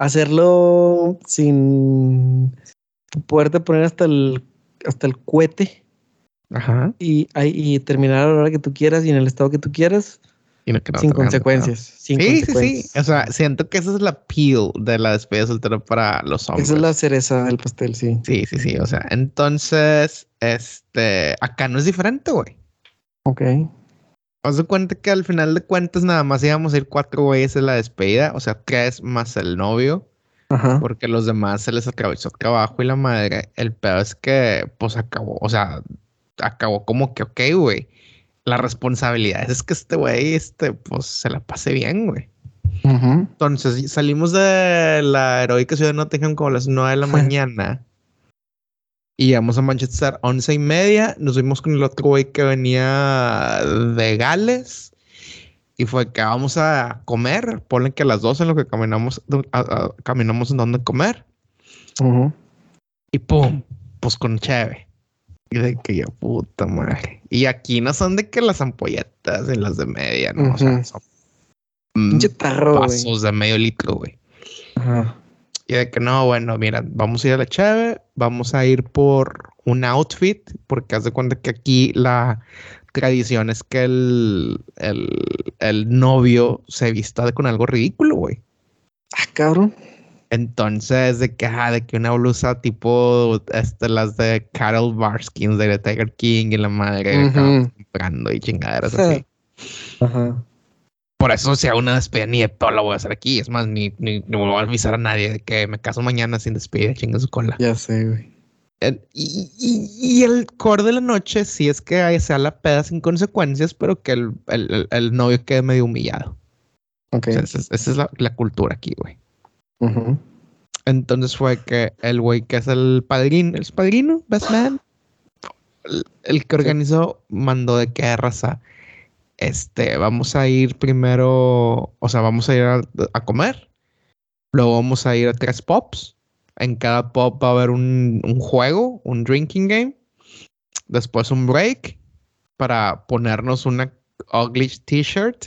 hacerlo sin poderte poner hasta el hasta el cohete. Ajá. Y, y terminar a la hora que tú quieras y en el estado que tú quieras. sin consecuencias. sí, sí, sí. O sea, siento que esa es la appeal de la despedida soltera para los hombres. Esa es la cereza del pastel, sí. Sí, sí, sí. O sea, entonces, este, acá no es diferente, güey. Ok. Haz de cuenta que al final de cuentas nada más íbamos a ir cuatro güeyes en la despedida, o sea, tres más el novio. Ajá. Porque los demás se les atravesó el trabajo y la madre. El peor es que, pues acabó, o sea, acabó como que, ok, güey. La responsabilidad es que este güey, este, pues se la pase bien, güey. Entonces salimos de la heroica ciudad de Nottingham como a las nueve de la mañana. Y llegamos a Manchester once y media. Nos vimos con el otro güey que venía de Gales. Y fue que vamos a comer. Ponen que a las 12 en lo que caminamos, caminamos en donde comer. Y pum, pues con cheve. Y de que yo, puta madre. Y aquí no son de que las ampolletas en las de media, ¿no? O sea, son pasos de medio litro, güey. Ajá. Y de que no, bueno, mira, vamos a ir a la chave, vamos a ir por un outfit, porque haz de cuenta que aquí la tradición es que el, el, novio se vista con algo ridículo, güey. Ah, cabrón. Entonces, de que, ah, de que una blusa tipo este, las de Carol Barskins de Tiger King y la madre comprando y chingaderas así. Ajá. Por eso, si hago una despedida, ni de todo lo voy a hacer aquí. Es más, ni, ni, voy a avisar a nadie de que me caso mañana sin despedida, chinga su cola. Ya sé, güey. Y, y, el core de la noche sí es que sea la peda sin consecuencias, pero que el, el, el novio quede medio humillado. Ok. esa, es, la, la, cultura aquí, güey. Entonces fue que el güey que es el padrino, el padrino, best man, el, que organizó, mandó de que raza este, vamos a ir primero, o sea, vamos a ir a, comer, luego vamos a ir a tres pops, en cada pop va a haber un, juego, un drinking game, después un break para ponernos una ugly t-shirt,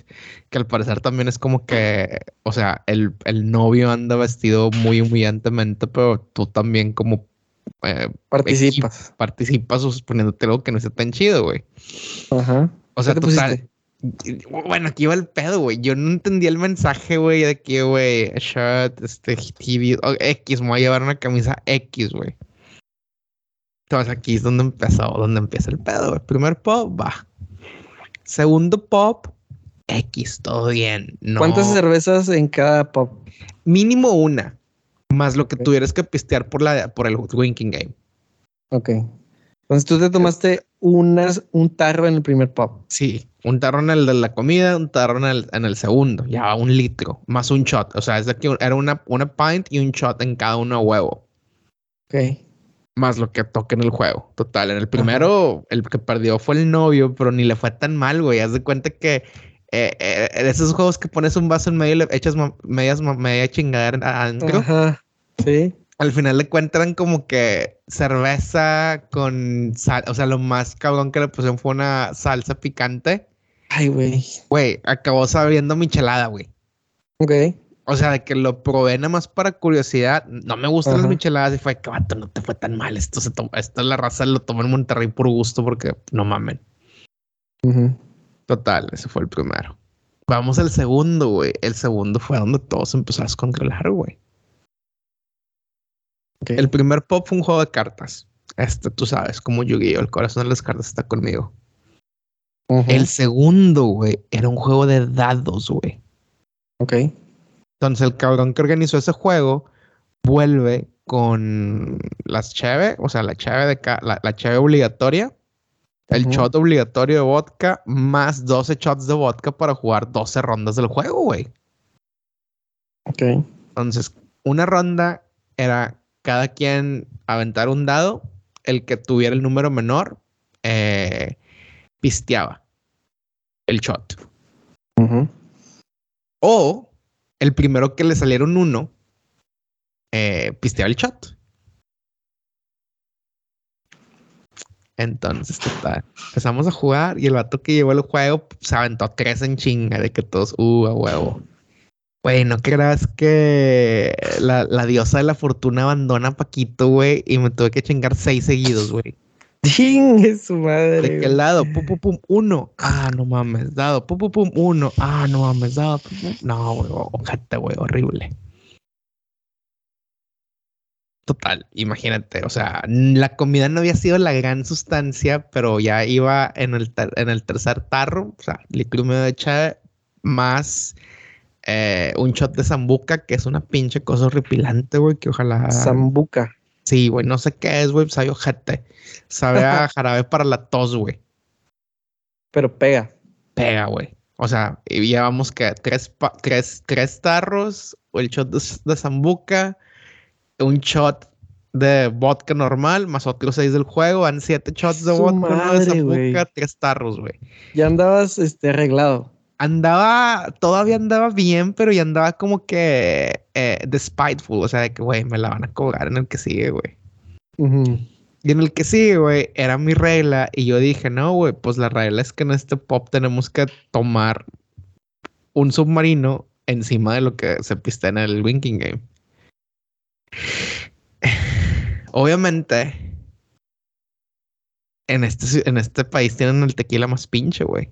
que al parecer también es como que, o sea, el, novio anda vestido muy humillantemente, pero tú también como... Eh, participas. participas suponiéndote algo que no esté tan chido, güey. Ajá. O sea, total, bueno, aquí va el pedo, güey. Yo no entendía el mensaje, güey, de que, güey, shirt, este, TV, X, me voy a llevar una camisa X, güey. Entonces aquí es donde empezó, donde empieza el pedo, güey. Primer pop, va. Segundo pop, X, todo bien. ¿Cuántas cervezas en cada pop? Mínimo una, más lo que tuvieras que pistear por, la, por el drinking game. Ok. Entonces tú te tomaste unas, un tarro en el primer pop. Sí, un tarro en el de la comida, un tarro en el, en el segundo, ya un litro, más un shot. O sea, es de que era una, una pint y un shot en cada uno de huevo. Ok. Más lo que toque en el juego. Total, en el primero, el que perdió fue el novio, pero ni le fue tan mal, güey. Haz de cuenta que eh, eh, esos juegos que pones un vaso en medio y le echas medias, media chingadera adentro. Ajá. Sí al final le cuentan como que cerveza con sal, o sea, lo más cabrón que le pusieron fue una salsa picante. Ay, güey. Güey, acabó sabiendo michelada, güey. Ok. O sea, de que lo probé nada más para curiosidad. No me gustan las micheladas y fue que, vato, no te fue tan mal. Esto se toma, esto es la raza lo tomó en Monterrey por gusto porque no mamen. Total, ese fue el primero. Vamos al segundo, güey. El segundo fue donde todo se empezó a descontrolar, güey. El primer pop fue un juego de cartas. Este, tú sabes, como Yu-Gi-Oh! El corazón de las cartas está conmigo. El segundo, güey, era un juego de dados, güey. Ok. Entonces el cabrón que organizó ese juego vuelve con las cheve, o sea, la cheve de la, la cheve obligatoria, el shot obligatorio de vodka, más 12 shots de vodka para jugar 12 rondas del juego, güey. Ok. Entonces, una ronda era cada quien aventar un dado, el que tuviera el número menor eh, pisteaba el shot. O el primero que le saliera un uno, eh, pisteaba el shot. Entonces, total, empezamos a jugar y el vato que llevó el juego se aventó tres en chinga de que todos, uh, a huevo. Güey, no creas que la, la diosa de la fortuna abandona a Paquito, güey, y me tuve que chingar seis seguidos, güey. Chingue su madre. ¿De qué lado? Pum, pum, pum, uno. Ah, no mames, dado. Pum, pum, pum, uno. Ah, no mames, dado. Pum, pum. No, güey, ojete, güey, horrible. Total, imagínate, o sea, la comida no había sido la gran sustancia, pero ya iba en el, en el tercer tarro, o sea, líquido medio de chave, más eh, un shot de zambuca, que es una pinche cosa horripilante, güey, que ojalá... Zambuca. Sí, güey, no sé qué es, güey, sabe ojete. Sabe a jarabe para la tos, güey. Pero pega. Pega, güey. O sea, y llevamos que tres, tres, tres tarros, el shot de, de zambuca, un shot de vodka normal, más otros seis del juego, van siete shots de Su vodka, uno de zambuca, tres tarros, güey. Ya andabas este, arreglado. Andaba, todavía andaba bien, pero ya andaba como que eh, despiteful, o sea, de que, güey, me la van a cobrar en el que sigue, güey. Y en el que sigue, güey, era mi regla. Y yo dije, no, güey, pues la regla es que en este pop tenemos que tomar un submarino encima de lo que se pista en el Winking Game. Obviamente, en este, en este país tienen el tequila más pinche, güey.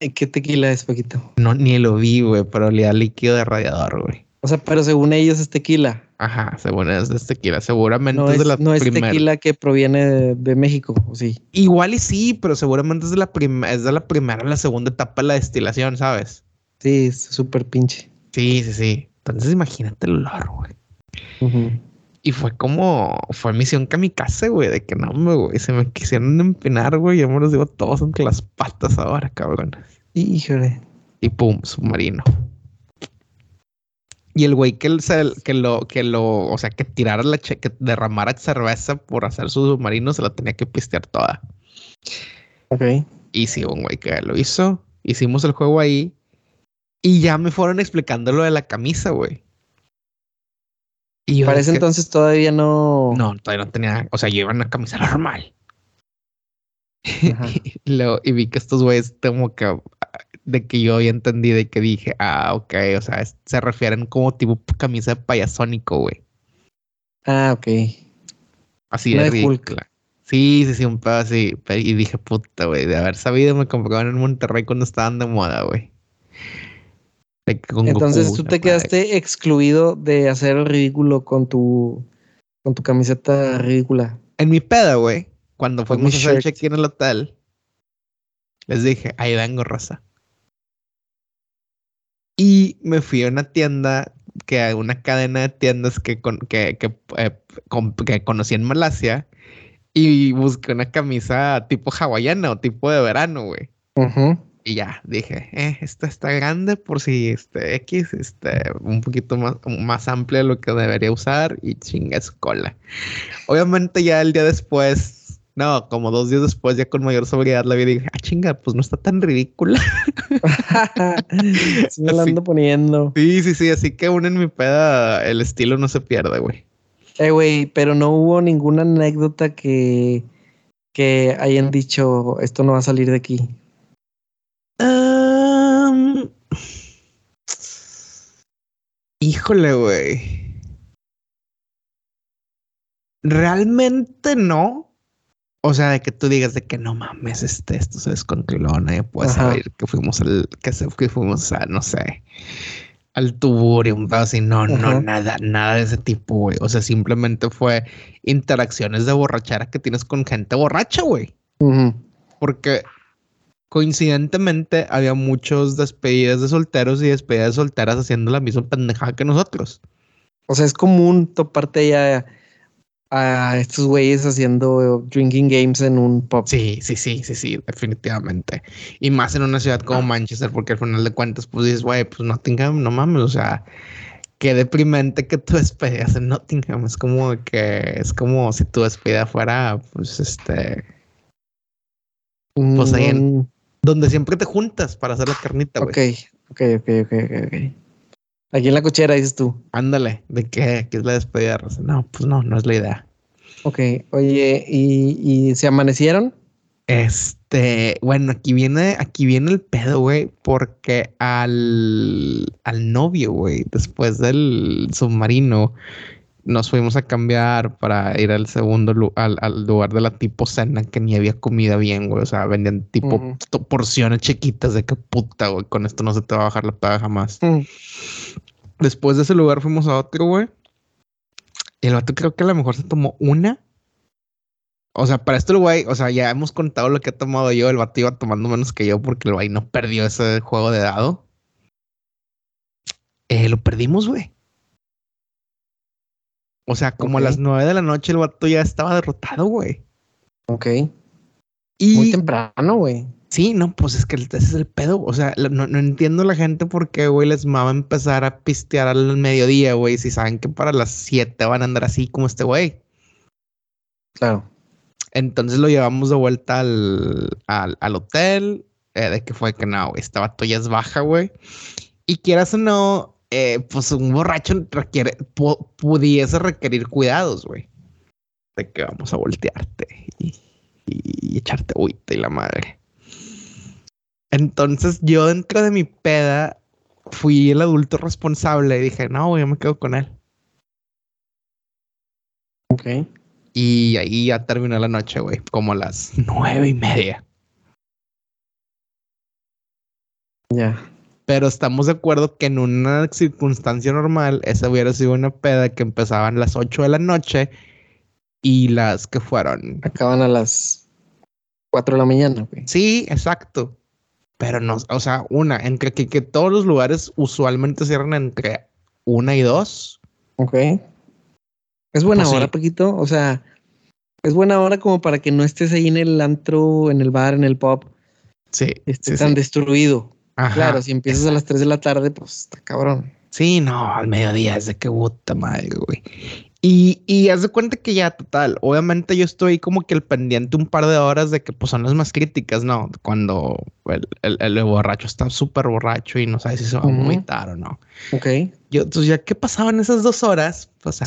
¿Y ¿Qué tequila es, Paquito? No, ni lo vi, güey, pero olía a líquido de radiador, güey. O sea, pero según ellos es tequila. Ajá, según es de tequila. Seguramente No es de es, la no es tequila que proviene de, de México, ¿o sí? Igual y sí, pero seguramente es de la primera, es de la primera a la segunda etapa de la destilación, ¿sabes? Sí, es súper pinche. Sí, sí, sí. Entonces imagínate el olor, güey. Ujú. Y fue como, fue misión kamikaze, güey, de que no, güey, se me quisieron empinar, güey, yo me los digo todos entre las patas ahora, cabrón. Híjole. Y pum, submarino. Y el güey que, se- que lo, que lo, o sea, que tirara la, che- que derramara cerveza por hacer su submarino, se la tenía que pistear toda. Ok. Y sí, un güey que lo hizo. Hicimos el juego ahí. Y ya me fueron explicando lo de la camisa, güey. Y yo Para ese entonces todavía no. No, todavía no tenía. O sea, yo iba en una camisa normal. Y, luego- y vi que estos güeyes, como que. De que yo había entendido y que dije, ah, ok, o sea, es- se refieren como tipo camisa de payasónico, güey. Ah, ok. Así Una de ridícula. Sí, sí, sí, un pedo así. Y dije, puta, güey, de haber sabido me compraban en Monterrey cuando estaban de moda, güey. Con Entonces Goku, tú te quedaste excluido de hacer el ridículo con tu con tu camiseta ridícula. En mi peda, güey, cuando fuimos a hacer check-in en el hotel, les dije, ahí vengo, raza. Y me fui a una tienda, que una cadena de tiendas que, con- que, que, eh, con- que conocí en Malasia, y busqué una camisa tipo hawaiana o tipo de verano, güey. Ujú. Y ya, dije, eh, esta está grande por si este X, este, un poquito más, más amplia de lo que debería usar y chinga su cola. Obviamente ya el día después, no, como dos días después, ya con mayor sobriedad la vi y dije, ah, chinga, pues no está tan ridícula. sí me la ando poniendo. Sí, sí, sí, así que aún en mi peda el estilo no se pierde, güey. Eh, güey, pero no hubo ninguna anécdota que, que hayan dicho esto no va a salir de aquí. Híjole, güey. Realmente no. O sea, de que tú digas de que no mames, este, esto se descontroló, nadie puede Ajá. saber que fuimos al, que, se- que fuimos a, no sé, al tuburio, un pedo así. No, no, nada, nada de ese tipo, güey. O sea, simplemente fue interacciones de borrachera que tienes con gente borracha, güey porque coincidentemente había muchos despedidas de solteros y despedidas de solteras haciendo la misma pendejada que nosotros. O sea, es común toparte ya a estos güeyes haciendo drinking games en un pub. Sí, sí, sí, sí, sí, definitivamente. Y más en una ciudad como Manchester, porque al final de cuentas, pues dices, güey, pues Nottingham, no mames, o sea, qué deprimente que tu despedida en Nottingham. Es como que, es como si tu despedida fuera, pues, este, pues ahí en- Mm, donde siempre te juntas para hacer la carnita, güey. ok, ok, ok, ok, ok, ok. Aquí en la cochera dices tú. Ándale, ¿de qué? ¿Qué es la despedida, Rosa? No, pues no, no es la idea. Ok, oye, ¿y, y se amanecieron? Este, bueno, aquí viene, aquí viene el pedo, güey, porque al, al novio, güey, después del submarino, nos fuimos a cambiar para ir al segundo al, al, lugar de la tipo cena que ni había comida bien, güey. O sea, vendían tipo porciones chiquitas de que puta, güey. Con esto no se te va a bajar la paga jamás. Después de ese lugar fuimos a otro, güey. Y el vato creo que a lo mejor se tomó una o sea, para esto el güey, o sea, ya hemos contado lo que he tomado yo. El vato iba tomando menos que yo porque el güey no perdió ese juego de dado. Eh, lo perdimos, güey. O sea, como a las nueve de la noche el vato ya estaba derrotado, güey. Ok. Y... Muy temprano, güey. Sí, no, pues es que ese es el pedo. O sea, no, no entiendo la gente por qué, güey, les mama empezar a pistear al mediodía, güey, si saben que para las siete van a andar así como este güey. Claro. Entonces lo llevamos de vuelta al, al, hotel, eh, de que fue que no, güey, estaba es baja, güey. Y quieras o no, eh, pues un borracho requiere, pudiese requerir cuidados, güey. De que vamos a voltearte y, echarte agüita y la madre. Entonces yo dentro de mi peda fui el adulto responsable y dije, no, güey, yo me quedo con él. Ok. Y ahí ya terminó la noche, güey, como a las nueve y media. Ya. Pero estamos de acuerdo que en una circunstancia normal, esa hubiera sido una peda que empezaban a las ocho de la noche y las que fueron. Acaban a las cuatro de la mañana, güey. Sí, exacto. Pero no, o sea, una, entre que, que todos los lugares usualmente cierran entre una y dos. Ok. Es buena pues hora, Paquito. O sea, es buena hora como para que no estés ahí en el antro, en el bar, en el pub. Sí. Esté tan destruido. Claro, si empiezas a las 3 de la tarde, pues está cabrón. Sí, no, al mediodía es de que puta madre, güey. Y, y haz de cuenta que ya, total, obviamente yo estoy como que el pendiente un par de horas de que pues son las más críticas, ¿no? Cuando el, el, borracho está súper borracho y no sabe si se va a vomitar o no. Ok. Yo, entonces ya que pasaban esas dos horas, pues...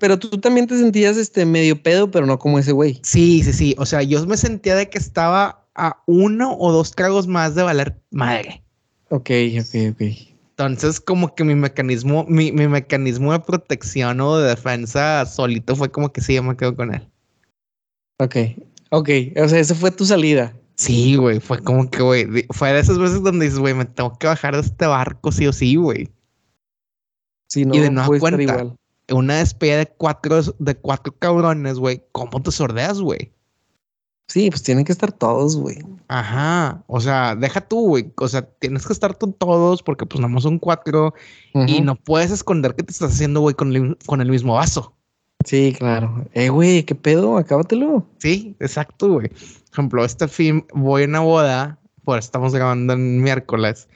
Pero tú también te sentías este medio pedo, pero no como ese güey. Sí, sí, sí. O sea, yo me sentía de que estaba a uno o dos tragos más de valer madre. Ok, ok, ok. Entonces, como que mi mecanismo, mi, mi, mecanismo de protección o de defensa solito fue como que sí, yo me quedo con él. Ok, ok. O sea, esa fue tu salida. Sí, güey. Fue como que, güey, fue de esas veces donde dices, güey, me tengo que bajar de este barco sí o sí, güey. Sí, no, y de nuevo cuenta, igual. una despedida de cuatro, de cuatro cabrones, güey. ¿Cómo te sordeas, güey? Sí, pues tienen que estar todos, güey. Ajá. O sea, deja tú, güey. O sea, tienes que estar con todos porque pues nada más son cuatro y no puedes esconder que te estás haciendo, güey, con el, con el mismo vaso. Sí, claro. Eh, güey, ¿qué pedo? Acábatelo. Sí, exacto, güey. Por ejemplo, este film, voy a una boda, pues estamos grabando en miércoles.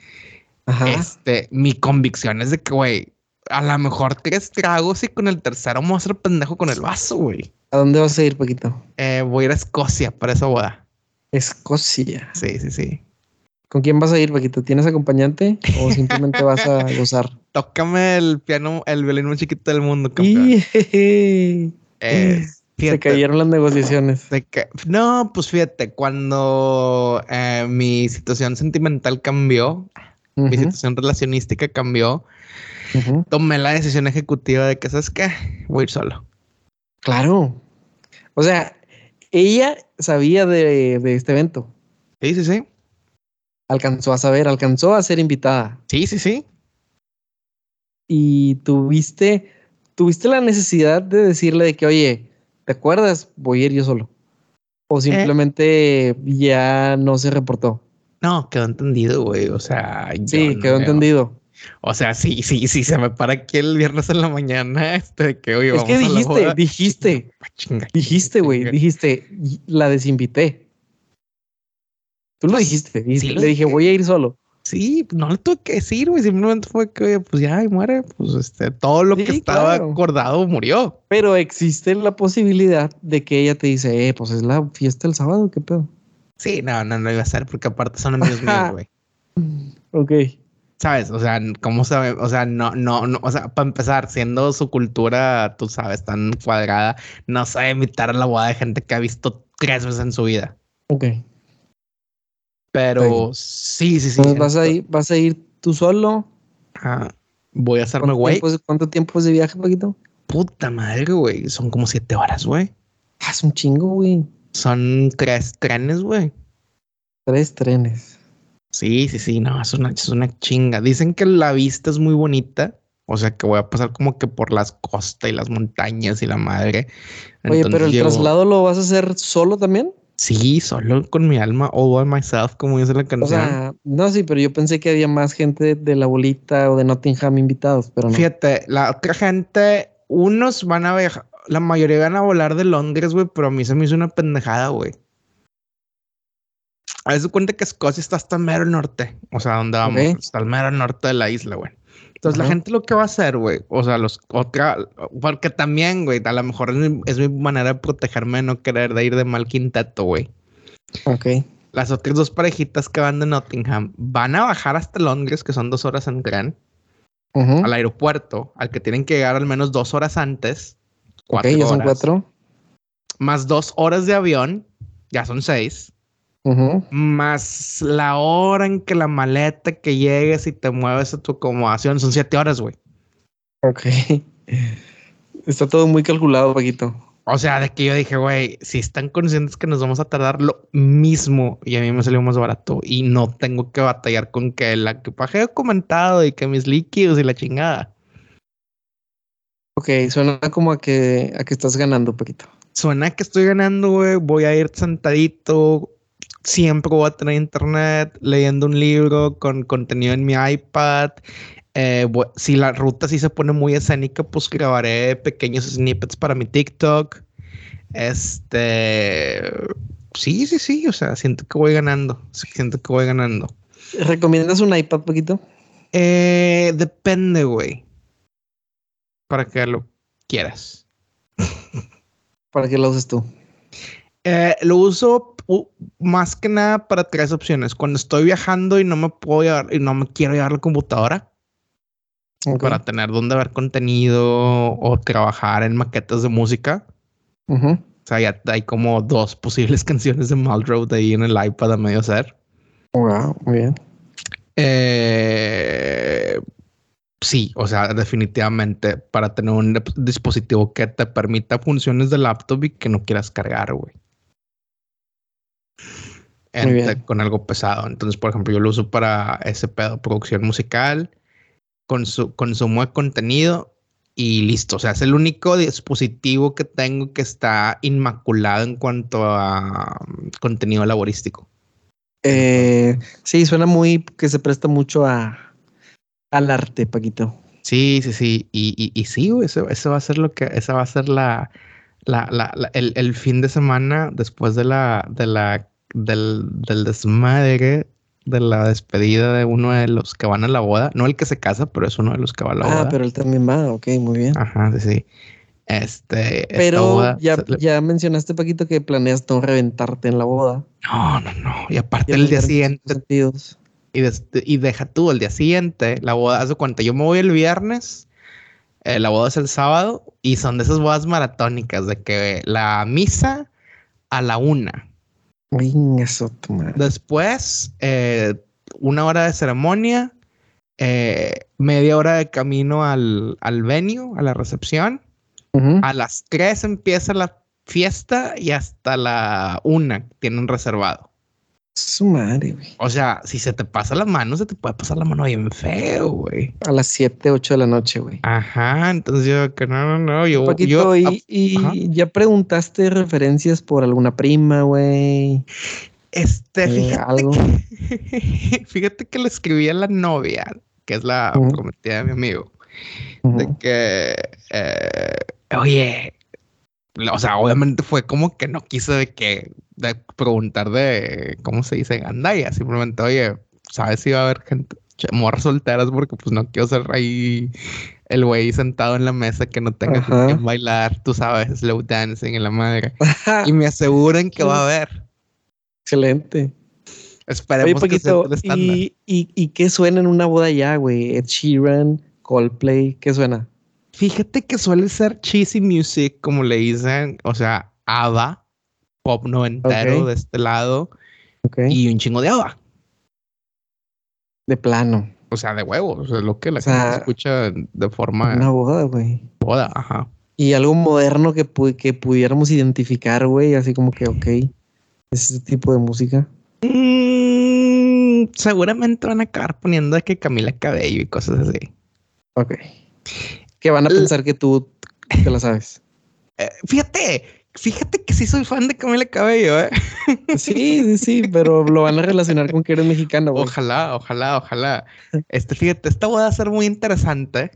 Ajá. Este, mi convicción es de que, güey, a lo mejor tres tragos y con el tercero vamos a ser pendejo con el vaso, güey. ¿A dónde vas a ir, Paquito? Eh, voy a ir a Escocia para esa boda. Escocia. Sí, sí, sí. ¿Con quién vas a ir, Paquito? ¿Tienes acompañante o simplemente vas a gozar? Tócame el piano, el violín más chiquito del mundo, campeón. Se cayeron las negociaciones. no, pues fíjate, cuando eh, mi situación sentimental cambió, mi situación relacionística cambió, tomé la decisión ejecutiva de que, ¿sabes qué? Voy a ir solo. Claro. O sea, ella sabía de, este evento. Sí, sí, sí. Alcanzó a saber, alcanzó a ser invitada. Sí, sí, sí. Y tuviste, tuviste la necesidad de decirle de que, oye, ¿te acuerdas? Voy a ir yo solo. O eh. simplemente ya no se reportó. No, quedó entendido, güey. O sea, sí, quedó entendido. O sea, sí, sí, sí, se me para aquí el viernes en la mañana, este, que hoy Es que dijiste, dijiste, ah, dijiste, güey, dijiste, la desinvité. Tú lo dijiste, le dije, voy a ir solo. Sí, no le tuve que decir, güey, simplemente fue que, pues ya, muere, pues este, todo lo que estaba acordado murió. Pero existe la posibilidad de que ella te dice, eh, pues es la fiesta el sábado, ¿qué pedo? Sí, no, no, no iba a ser, porque aparte son amigos míos, güey. Ok. ¿Sabes? O sea, ¿cómo sabe? O sea, no, no, no, o sea, para empezar, siendo su cultura, tú sabes, tan cuadrada, no sabe imitar la boda de gente que ha visto tres veces en su vida. Ok. Pero sí, sí, sí. Entonces, ¿vas, a ir, ¿Vas a ir tú solo? Voy a hacerme ¿Cuánto güey. ¿Cuánto tiempo es de viaje, Paquito? Puta madre, güey. Son como siete horas, güey. Ah, es un chingo, güey. Son tres trenes, güey. Tres trenes. Sí, sí, sí, no, es una, es una chinga. Dicen que la vista es muy bonita. O sea que voy a pasar como que por las costas y las montañas y la madre. Oye, pero el traslado lo vas a hacer solo también? Sí, solo con mi alma, all by myself, como dice la O canción. sea, no, sí, pero yo pensé que había más gente de la bolita o de Nottingham invitados, pero no. Fíjate, la otra gente, unos van a viajar, la mayoría van a volar de Londres, güey, pero a mí se me hizo una pendejada, güey. A veces cuenta que Escocia está hasta el mero norte, o sea, donde vamos, Ok. está al mero norte de la isla, güey. Entonces la gente lo que va a hacer, güey, o sea, los otra, porque también, güey, a lo mejor es mi, es mi manera de protegerme de no querer de ir de mal quinteto, güey. Ok. Las otras dos parejitas que van de Nottingham van a bajar hasta Londres, que son dos horas en tren, al aeropuerto, al que tienen que llegar al menos dos horas antes. Ok, Cuatro ya son horas, cuatro. Más dos horas de avión, ya son seis. Ujú. Más la hora en que la maleta que llegues y te mueves a tu acomodación, son siete horas, güey. Ok. Está todo muy calculado, Paquito. O sea, de que yo dije, güey, si están conscientes que nos vamos a tardar lo mismo y a mí me salió más barato y no tengo que batallar con que el equipaje documentado y que mis líquidos y la chingada. Ok, suena como a que, a que estás ganando, Paquito. Suena que estoy ganando, güey. Voy a ir sentadito. Siempre voy a tener internet, leyendo un libro con contenido en mi iPad. Eh, si la ruta sí se pone muy escénica, pues grabaré pequeños snippets para mi TikTok. Este. Sí, sí, sí. O sea, siento que voy ganando. Siento que voy ganando. ¿Recomiendas un iPad, Paquito? Eh, depende, güey. Para que lo quieras. ¿Para qué lo uses tú? Eh, lo uso uh, más que nada para tres opciones. Cuando estoy viajando y no me puedo llevar y no me quiero llevar la computadora para tener donde ver contenido o trabajar en maquetas de música. O sea, ya hay como dos posibles canciones de Road ahí en el iPad a medio hacer. Wow, muy bien. Eh, sí, o sea, definitivamente para tener un dispositivo que te permita funciones de laptop y que no quieras cargar, güey. Con algo pesado. Entonces, por ejemplo, yo lo uso para ese pedo, producción musical, consu- consumo de contenido y listo. O sea, es el único dispositivo que tengo que está inmaculado en cuanto a mm, contenido laborístico. Eh, sí, suena muy que se presta mucho a al arte, Paquito. Sí, sí, sí. Y, y, y sí, eso, eso va a ser lo que, esa va a ser la, la, la, la- el, el fin de semana después de la, de la, del, del desmadre de la despedida de uno de los que van a la boda. No el que se casa, pero es uno de los que va a la Ah, boda. pero él también va, ok, muy bien. Ajá, sí, sí. Este, Pero boda ya, le- ya mencionaste, Paquito, que planeas no reventarte en la boda. No, no, no. Y aparte el día siguiente des- y deja tú, el día siguiente, la boda, haz de cuenta, yo me voy el viernes, eh, la boda es el sábado, y son de esas bodas maratónicas, de que la misa a la una. Venga, eso, tu madre. Después, eh, una hora de ceremonia, eh, media hora de camino al, al venue, a la recepción. A las tres empieza la fiesta y hasta la una tienen reservado. Su madre, güey. O sea, si se te pasa la mano, se te puede pasar la mano bien feo, güey. A las 7, 8 de la noche, güey. Ajá, entonces yo que no, no, no, yo, Paquito, yo y, y ya preguntaste referencias por alguna prima, güey. este, Eh, fíjate, algo. que, fíjate que le escribí a la novia, que es la Ujú. prometida de mi amigo, de que, eh, oye, o sea, obviamente fue como que no quise de que, de preguntar de, ¿cómo se dice? Gandaya, simplemente, oye, ¿sabes si va a haber gente, morras solteras? Porque pues no quiero ser ahí el güey sentado en la mesa que no tenga con Ajá. quién bailar, tú sabes, slow dancing en la madre. Y me aseguran que va a haber. Excelente. Esperemos Oye, que sea Paquito, el estándar. ¿y, y, y qué suena en una boda ya, güey? Ed Sheeran, Coldplay, ¿qué suena? Fíjate que suele ser cheesy music, como le dicen, o sea, ABBA, pop noventero Ok. de este lado, Ok. y un chingo de ABBA. De plano. O sea, de huevos, sea, lo que la O sea, gente escucha de forma Una boda, güey. boda, ajá. Y algo moderno que, pu- que pudiéramos identificar, güey, así como que, ok, es este tipo de música. Mm, seguramente van a acabar poniendo de que Camila Cabello y cosas así. Ok. Que van a L- pensar que tú te la sabes. Eh, fíjate, fíjate que sí soy fan de Camila Cabello, ¿eh? Sí, sí, sí, pero lo van a relacionar con que eres mexicano, güey. Ojalá, ojalá, ojalá. Este, fíjate, esta boda va a ser muy interesante.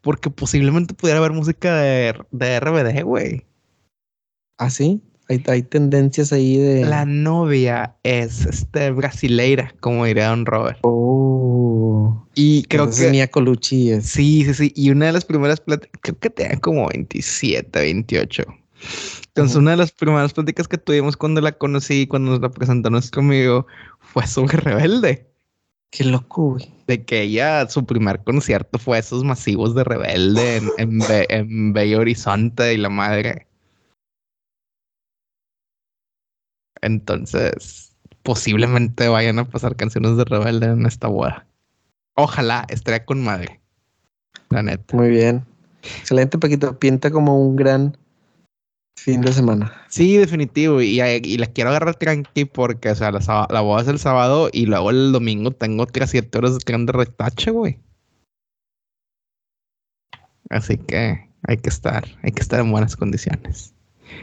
Porque posiblemente pudiera haber música de, de RBD, güey. ¿Ah, sí? Hay, hay tendencias ahí de... La novia es este brasileira, como diría Don Robert. Oh. Y creo Entonces que Mia Colucci es... sí, sí, sí. Y una de las primeras pláticas, creo que tenía como 27, 28. Entonces, una de las primeras pláticas que tuvimos cuando la conocí, cuando nos la presentó nuestro amigo, fue sobre Rebelde. Qué loco, güey. De que ella, su primer concierto fue esos masivos de Rebelde en, en, Be- en Bello Horizonte y la madre. Entonces, posiblemente vayan a pasar canciones de Rebelde en esta boda. Ojalá, estaría con madre. La neta. Muy bien. Excelente, Paquito. Pinta como un gran fin de semana. Sí, definitivo. Y, y la quiero agarrar tranqui porque, o sea, la, la boda es el sábado y luego el domingo tengo otras 7 horas de tren de retache, güey. Así que hay que estar, hay que estar en buenas condiciones.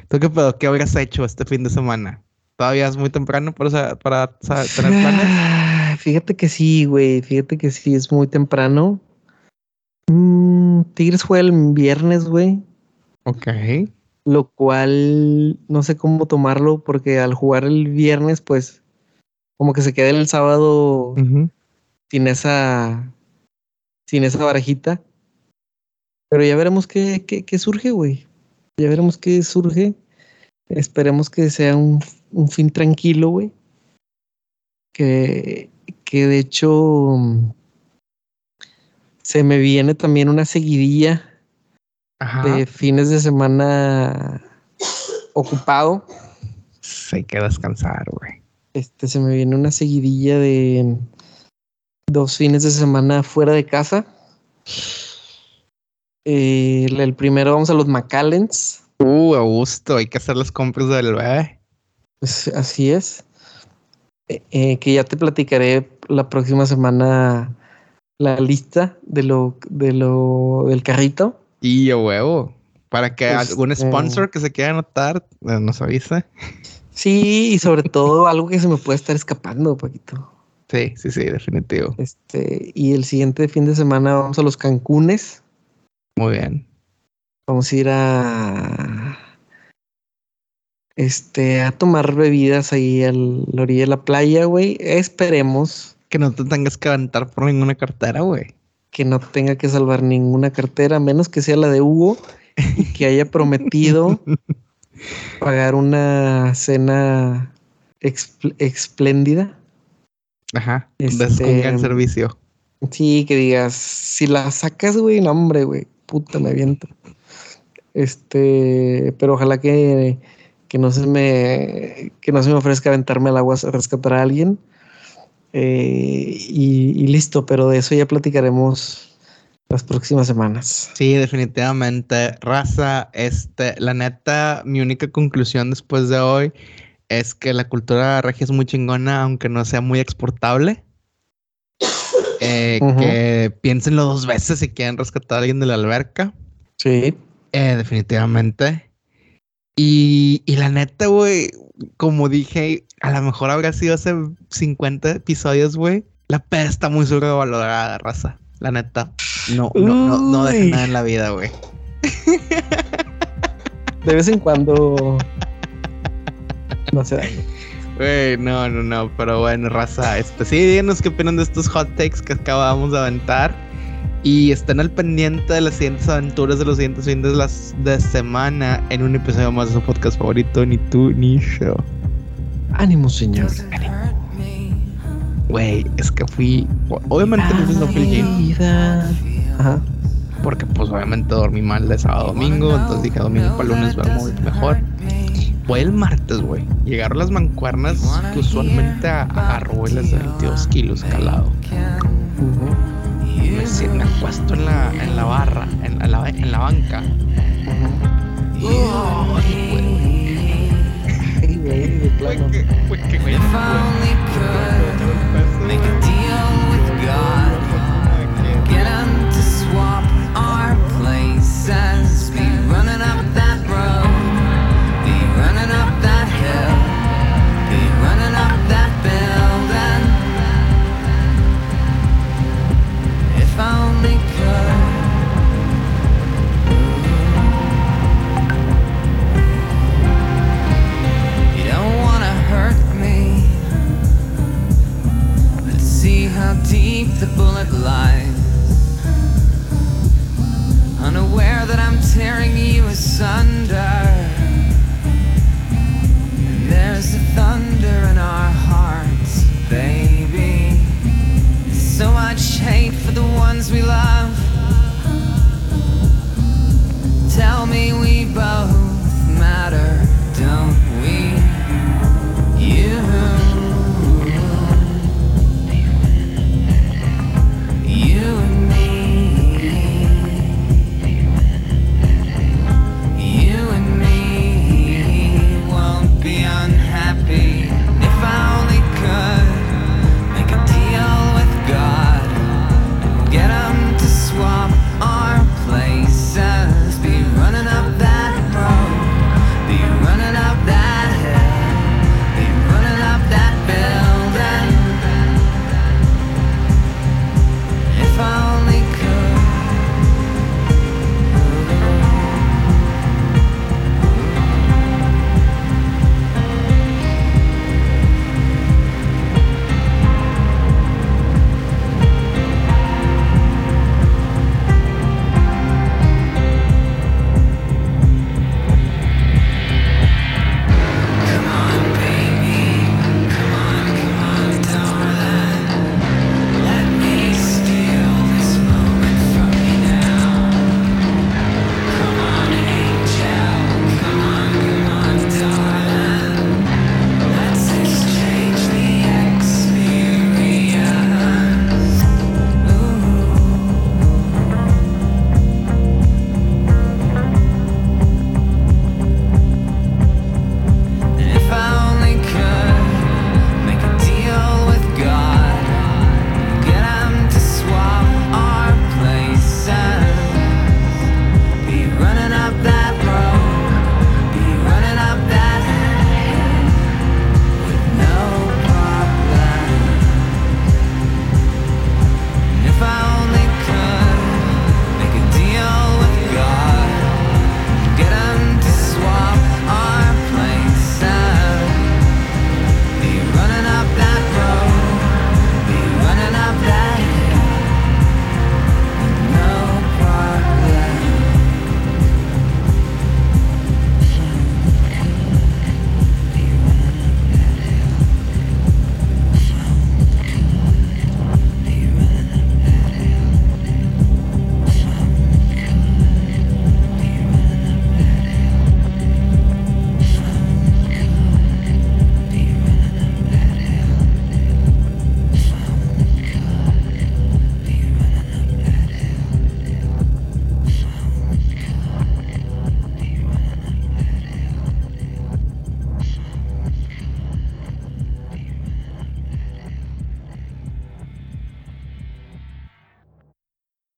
¿Tú qué pedo? ¿Qué habrías hecho este fin de semana? ¿Todavía es muy temprano para, para sa- tener planes? Ah, Fíjate que sí, güey. Fíjate que sí, es muy temprano. Mm, Tigres juega el viernes, güey. Ok. Lo cual no sé cómo tomarlo porque al jugar el viernes, pues como que se queda el sábado sin esa sin esa barajita. Pero ya veremos qué, qué, qué surge, güey. Ya veremos qué surge. Esperemos que sea un, un fin tranquilo, güey. Que, que de hecho mm, se me viene también una seguidilla Ajá. de fines de semana ocupado. Hay que descansar, güey. Este se me viene una seguidilla de dos fines de semana fuera de casa. Eh, el primero vamos a los McAllens. Uh, a gusto. Hay que hacer las compras del bebé. Pues, así es. Eh, eh, que ya te platicaré la próxima semana la lista de lo, de lo del carrito. Y a huevo. Para que Pues, algún eh, sponsor que se quiera anotar eh, nos avise. Sí, y sobre todo algo que se me puede estar escapando, Paquito. Sí, sí, sí, definitivo. Este, y el siguiente fin de semana vamos a los Cancunes. Muy bien. Vamos a ir a este a tomar bebidas ahí a la orilla de la playa, güey. Esperemos Que no te tengas que aventar por ninguna cartera, güey. que no tenga que salvar ninguna cartera, menos que sea la de Hugo y que haya prometido pagar una cena espléndida. Ajá. Este- gran servicio. Sí, que digas, si la sacas, güey, no, hombre, güey, puta, me aviento. Este, pero ojalá que, que no se me, que no se me ofrezca aventarme al agua a rescatar a alguien. Eh, y, y listo, pero de eso ya platicaremos las próximas semanas. Sí, definitivamente. Raza, este, la neta, mi única conclusión después de hoy es que la cultura regia es muy chingona, aunque no sea muy exportable. Eh. Que piénsenlo dos veces si quieren rescatar a alguien de la alberca. Sí. Eh, definitivamente. Y, y la neta, güey, como dije, a lo mejor habrá sido hace 50 episodios, güey. La peda está muy sobrevalorada, raza. La neta. No, no, no, no deja nada en la vida, güey. De vez en cuando no se daña. Güey, no, no, no, pero bueno, raza, este, sí, díganos qué opinan de estos hot takes que acabamos de aventar. Y estén al pendiente de las siguientes aventuras de los siguientes fines de, las, de semana en un episodio más de su podcast favorito, ni tú ni yo. Ánimo, señor. Güey, es que fui. Obviamente no fui el Ajá. Porque, pues, obviamente dormí mal de sábado a domingo. Entonces dije, domingo para lunes duermo mejor. Fue el martes, güey. Llegaron las mancuernas que usualmente agarró las de 22 kilos calado. Me, me puesto en la, en la barra, en la, en la banca. Oh, how deep the bullet lies. Unaware that I'm tearing you asunder. And there's a thunder in our hearts, baby. So much hate for the ones we love. Tell me we both.